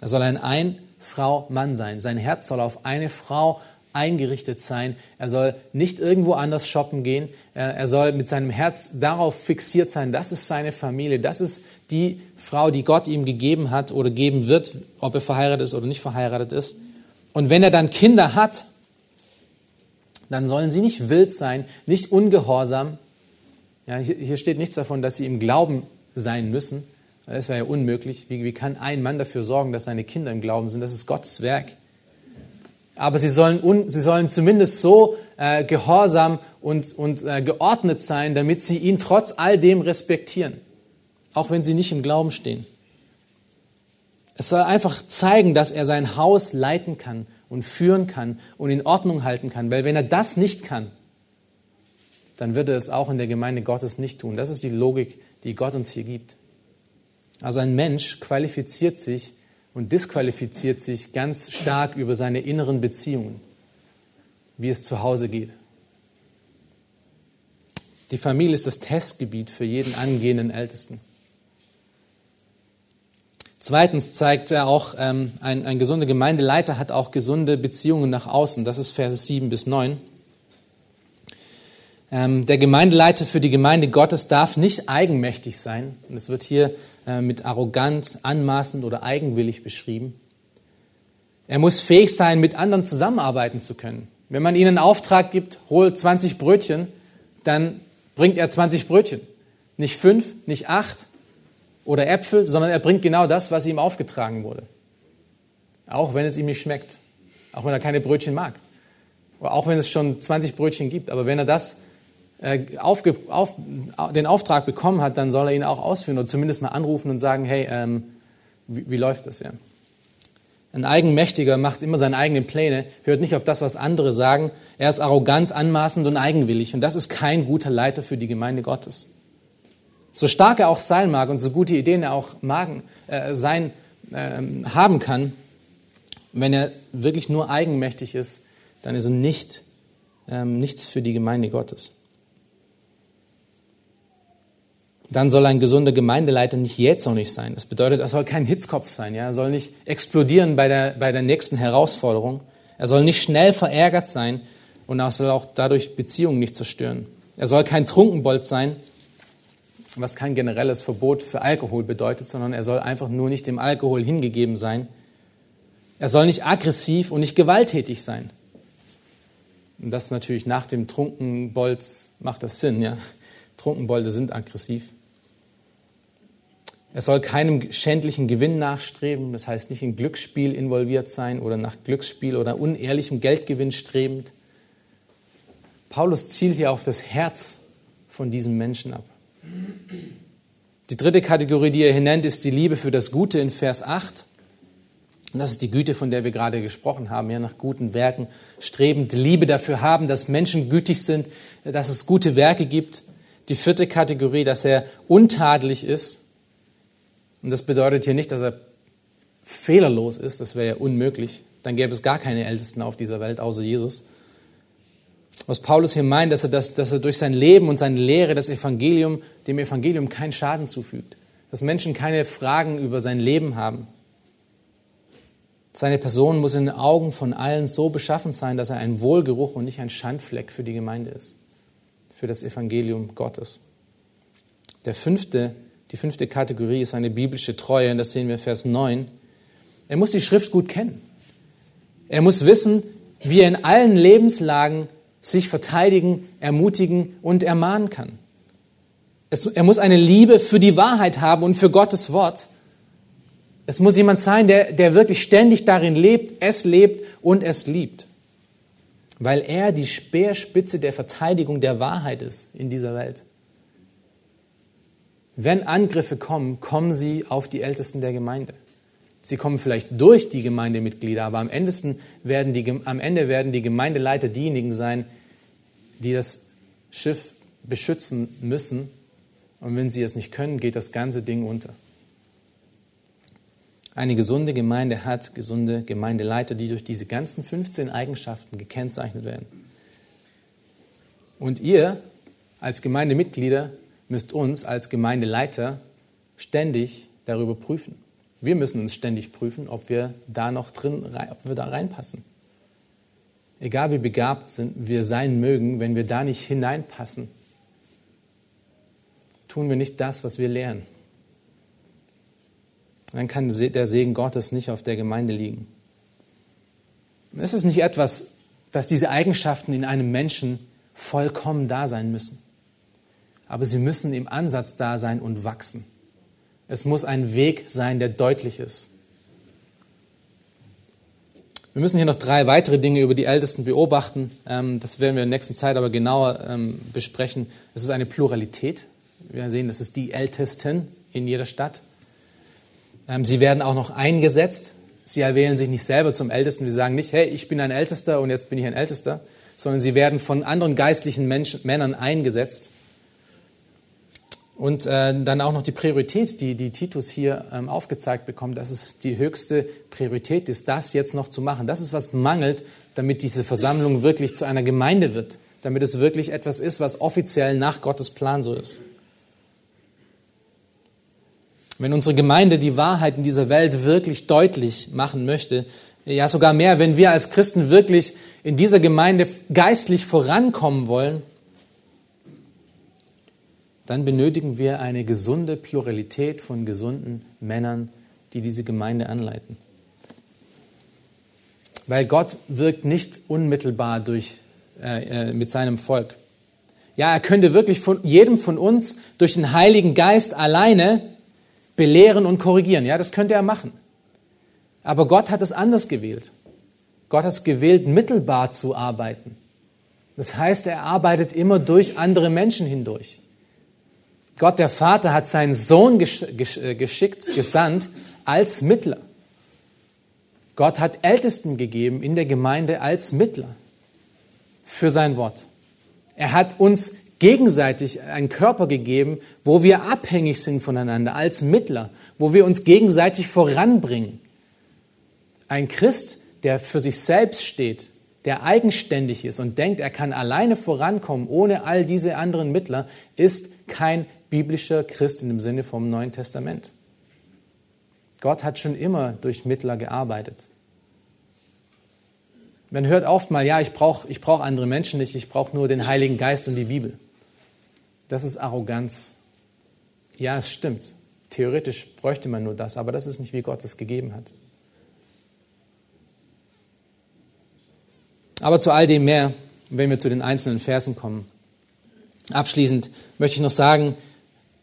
Er soll ein Ein Frau Mann sein. Sein Herz soll auf eine Frau eingerichtet sein. Er soll nicht irgendwo anders shoppen gehen. Er soll mit seinem Herz darauf fixiert sein, das ist seine Familie, das ist die Frau, die Gott ihm gegeben hat oder geben wird, ob er verheiratet ist oder nicht verheiratet ist. Und wenn er dann Kinder hat, dann sollen sie nicht wild sein, nicht ungehorsam. Ja, hier steht nichts davon, dass sie im Glauben sein müssen. Das wäre ja unmöglich. Wie, wie kann ein Mann dafür sorgen, dass seine Kinder im Glauben sind? Das ist Gottes Werk aber sie sollen, un, sie sollen zumindest so äh, gehorsam und, und äh, geordnet sein, damit sie ihn trotz all dem respektieren, auch wenn sie nicht im Glauben stehen. Es soll einfach zeigen, dass er sein Haus leiten kann und führen kann und in Ordnung halten kann, weil wenn er das nicht kann, dann wird er es auch in der Gemeinde Gottes nicht tun. Das ist die Logik, die Gott uns hier gibt. Also ein Mensch qualifiziert sich und disqualifiziert sich ganz stark über seine inneren Beziehungen, wie es zu Hause geht. Die Familie ist das Testgebiet für jeden angehenden Ältesten. Zweitens zeigt er auch, ähm, ein, ein gesunder Gemeindeleiter hat auch gesunde Beziehungen nach außen. Das ist Verse 7 bis 9. Ähm, der Gemeindeleiter für die Gemeinde Gottes darf nicht eigenmächtig sein. Und es wird hier mit arrogant, anmaßend oder eigenwillig beschrieben. Er muss fähig sein, mit anderen zusammenarbeiten zu können. Wenn man ihnen einen Auftrag gibt, hol 20 Brötchen, dann bringt er 20 Brötchen. Nicht fünf, nicht acht oder Äpfel, sondern er bringt genau das, was ihm aufgetragen wurde. Auch wenn es ihm nicht schmeckt. Auch wenn er keine Brötchen mag. Auch wenn es schon 20 Brötchen gibt. Aber wenn er das äh, aufge, auf, den Auftrag bekommen hat, dann soll er ihn auch ausführen oder zumindest mal anrufen und sagen, hey, ähm, wie, wie läuft das ja? Ein Eigenmächtiger macht immer seine eigenen Pläne, hört nicht auf das, was andere sagen. Er ist arrogant, anmaßend und eigenwillig. Und das ist kein guter Leiter für die Gemeinde Gottes. So stark er auch sein mag und so gute Ideen er auch magen, äh, sein, äh, haben kann, wenn er wirklich nur eigenmächtig ist, dann ist er nicht, ähm, nichts für die Gemeinde Gottes. Dann soll ein gesunder Gemeindeleiter nicht jähzornig sein. Das bedeutet, er soll kein Hitzkopf sein. Ja? Er soll nicht explodieren bei der, bei der nächsten Herausforderung. Er soll nicht schnell verärgert sein und er soll auch dadurch Beziehungen nicht zerstören. Er soll kein Trunkenbold sein, was kein generelles Verbot für Alkohol bedeutet, sondern er soll einfach nur nicht dem Alkohol hingegeben sein. Er soll nicht aggressiv und nicht gewalttätig sein. Und das natürlich nach dem Trunkenbold macht das Sinn. Ja? Trunkenbolde sind aggressiv. Er soll keinem schändlichen Gewinn nachstreben, das heißt nicht in Glücksspiel involviert sein oder nach Glücksspiel oder unehrlichem Geldgewinn strebend. Paulus zielt hier auf das Herz von diesem Menschen ab. Die dritte Kategorie, die er hier nennt, ist die Liebe für das Gute in Vers 8. Und das ist die Güte, von der wir gerade gesprochen haben, ja, nach guten Werken strebend, Liebe dafür haben, dass Menschen gütig sind, dass es gute Werke gibt. Die vierte Kategorie, dass er untadelig ist, und das bedeutet hier nicht, dass er fehlerlos ist, das wäre ja unmöglich. Dann gäbe es gar keine Ältesten auf dieser Welt außer Jesus. Was Paulus hier meint, dass er, das, dass er durch sein Leben und seine Lehre das Evangelium, dem Evangelium keinen Schaden zufügt. Dass Menschen keine Fragen über sein Leben haben. Seine Person muss in den Augen von allen so beschaffen sein, dass er ein Wohlgeruch und nicht ein Schandfleck für die Gemeinde ist. Für das Evangelium Gottes. Der fünfte die fünfte Kategorie ist eine biblische Treue, und das sehen wir in Vers 9. Er muss die Schrift gut kennen. Er muss wissen, wie er in allen Lebenslagen sich verteidigen, ermutigen und ermahnen kann. Es, er muss eine Liebe für die Wahrheit haben und für Gottes Wort. Es muss jemand sein, der, der wirklich ständig darin lebt, es lebt und es liebt. Weil er die Speerspitze der Verteidigung der Wahrheit ist in dieser Welt. Wenn Angriffe kommen, kommen sie auf die Ältesten der Gemeinde. Sie kommen vielleicht durch die Gemeindemitglieder, aber am, werden die, am Ende werden die Gemeindeleiter diejenigen sein, die das Schiff beschützen müssen. Und wenn sie es nicht können, geht das ganze Ding unter. Eine gesunde Gemeinde hat gesunde Gemeindeleiter, die durch diese ganzen 15 Eigenschaften gekennzeichnet werden. Und ihr als Gemeindemitglieder müsst uns als Gemeindeleiter ständig darüber prüfen. Wir müssen uns ständig prüfen, ob wir da noch drin, ob wir da reinpassen. Egal wie begabt sind wir sein mögen, wenn wir da nicht hineinpassen, tun wir nicht das, was wir lernen. Dann kann der Segen Gottes nicht auf der Gemeinde liegen. Es ist nicht etwas, dass diese Eigenschaften in einem Menschen vollkommen da sein müssen. Aber sie müssen im Ansatz da sein und wachsen. Es muss ein Weg sein, der deutlich ist. Wir müssen hier noch drei weitere Dinge über die Ältesten beobachten. Ähm, das werden wir in der nächsten Zeit aber genauer ähm, besprechen. Es ist eine Pluralität. Wir sehen, es ist die Ältesten in jeder Stadt. Ähm, sie werden auch noch eingesetzt. Sie erwählen sich nicht selber zum Ältesten. Wir sagen nicht, hey, ich bin ein Ältester und jetzt bin ich ein Ältester, sondern sie werden von anderen geistlichen Menschen, Männern eingesetzt. Und äh, dann auch noch die Priorität, die, die Titus hier ähm, aufgezeigt bekommt, das ist die höchste Priorität ist, das jetzt noch zu machen. Das ist, was mangelt, damit diese Versammlung wirklich zu einer Gemeinde wird, damit es wirklich etwas ist, was offiziell nach Gottes Plan so ist. Wenn unsere Gemeinde die Wahrheit in dieser Welt wirklich deutlich machen möchte, ja sogar mehr, wenn wir als Christen wirklich in dieser Gemeinde geistlich vorankommen wollen, dann benötigen wir eine gesunde Pluralität von gesunden Männern, die diese Gemeinde anleiten. Weil Gott wirkt nicht unmittelbar durch, äh, äh, mit seinem Volk. Ja, er könnte wirklich von jedem von uns durch den Heiligen Geist alleine belehren und korrigieren. Ja, das könnte er machen. Aber Gott hat es anders gewählt. Gott hat es gewählt, mittelbar zu arbeiten. Das heißt, er arbeitet immer durch andere Menschen hindurch. Gott der Vater hat seinen Sohn äh, geschickt, gesandt als Mittler. Gott hat Ältesten gegeben in der Gemeinde als Mittler für sein Wort. Er hat uns gegenseitig einen Körper gegeben, wo wir abhängig sind voneinander als Mittler, wo wir uns gegenseitig voranbringen. Ein Christ, der für sich selbst steht, der eigenständig ist und denkt, er kann alleine vorankommen ohne all diese anderen Mittler, ist kein biblischer Christ in dem Sinne vom Neuen Testament. Gott hat schon immer durch Mittler gearbeitet. Man hört oft mal, ja, ich brauche ich brauch andere Menschen nicht, ich brauche nur den Heiligen Geist und die Bibel. Das ist Arroganz. Ja, es stimmt. Theoretisch bräuchte man nur das, aber das ist nicht, wie Gott es gegeben hat. Aber zu all dem mehr, wenn wir zu den einzelnen Versen kommen. Abschließend möchte ich noch sagen,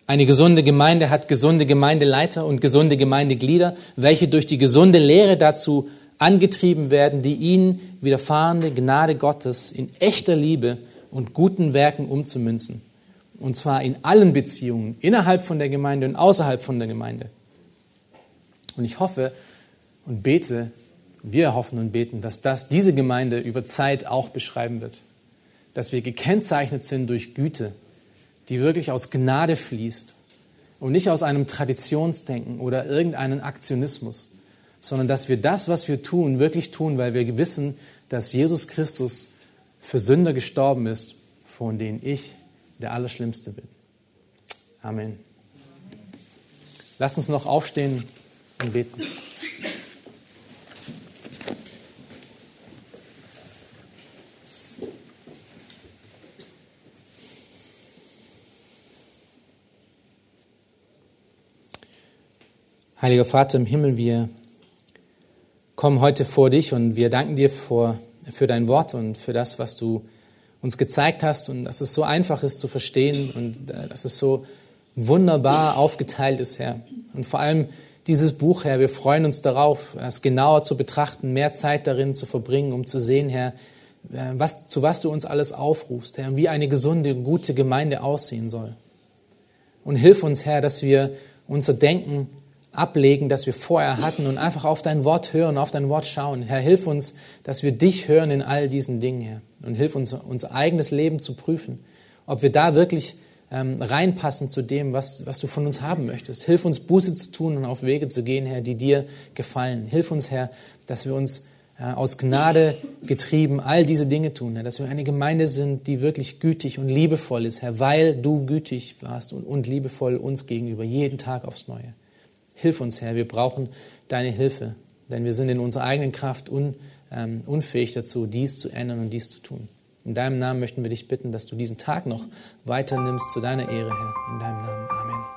eine gesunde Gemeinde hat gesunde Gemeindeleiter und gesunde Gemeindeglieder, welche durch die gesunde Lehre dazu angetrieben werden, die ihnen widerfahrende Gnade Gottes in echter Liebe und guten Werken umzumünzen. Und zwar in allen Beziehungen, innerhalb von der Gemeinde und außerhalb von der Gemeinde. Und ich hoffe und bete, wir hoffen und beten, dass das diese Gemeinde über Zeit auch beschreiben wird. Dass wir gekennzeichnet sind durch Güte, die wirklich aus Gnade fließt und nicht aus einem Traditionsdenken oder irgendeinem Aktionismus, sondern dass wir das, was wir tun, wirklich tun, weil wir wissen, dass Jesus Christus für Sünder gestorben ist, von denen ich der Allerschlimmste bin. Amen. Lass uns noch aufstehen und beten. Heiliger Vater im Himmel, wir kommen heute vor dich und wir danken dir für, für dein Wort und für das, was du uns gezeigt hast und dass es so einfach ist zu verstehen und äh, dass es so wunderbar aufgeteilt ist, Herr. Und vor allem dieses Buch, Herr, wir freuen uns darauf, es genauer zu betrachten, mehr Zeit darin zu verbringen, um zu sehen, Herr, äh, was, zu was du uns alles aufrufst, Herr, wie eine gesunde, gute Gemeinde aussehen soll. Und hilf uns, Herr, dass wir unser Denken ablegen, das wir vorher hatten und einfach auf dein Wort hören, auf dein Wort schauen. Herr, hilf uns, dass wir dich hören in all diesen Dingen, Herr. Und hilf uns, unser eigenes Leben zu prüfen, ob wir da wirklich ähm, reinpassen zu dem, was, was du von uns haben möchtest. Hilf uns, Buße zu tun und auf Wege zu gehen, Herr, die dir gefallen. Hilf uns, Herr, dass wir uns äh, aus Gnade getrieben all diese Dinge tun, Herr, dass wir eine Gemeinde sind, die wirklich gütig und liebevoll ist, Herr, weil du gütig warst und, und liebevoll uns gegenüber, jeden Tag aufs Neue. Hilf uns, Herr, wir brauchen deine Hilfe, denn wir sind in unserer eigenen Kraft un, ähm, unfähig dazu, dies zu ändern und dies zu tun. In deinem Namen möchten wir dich bitten, dass du diesen Tag noch weiternimmst zu deiner Ehre, Herr. In deinem Namen. Amen.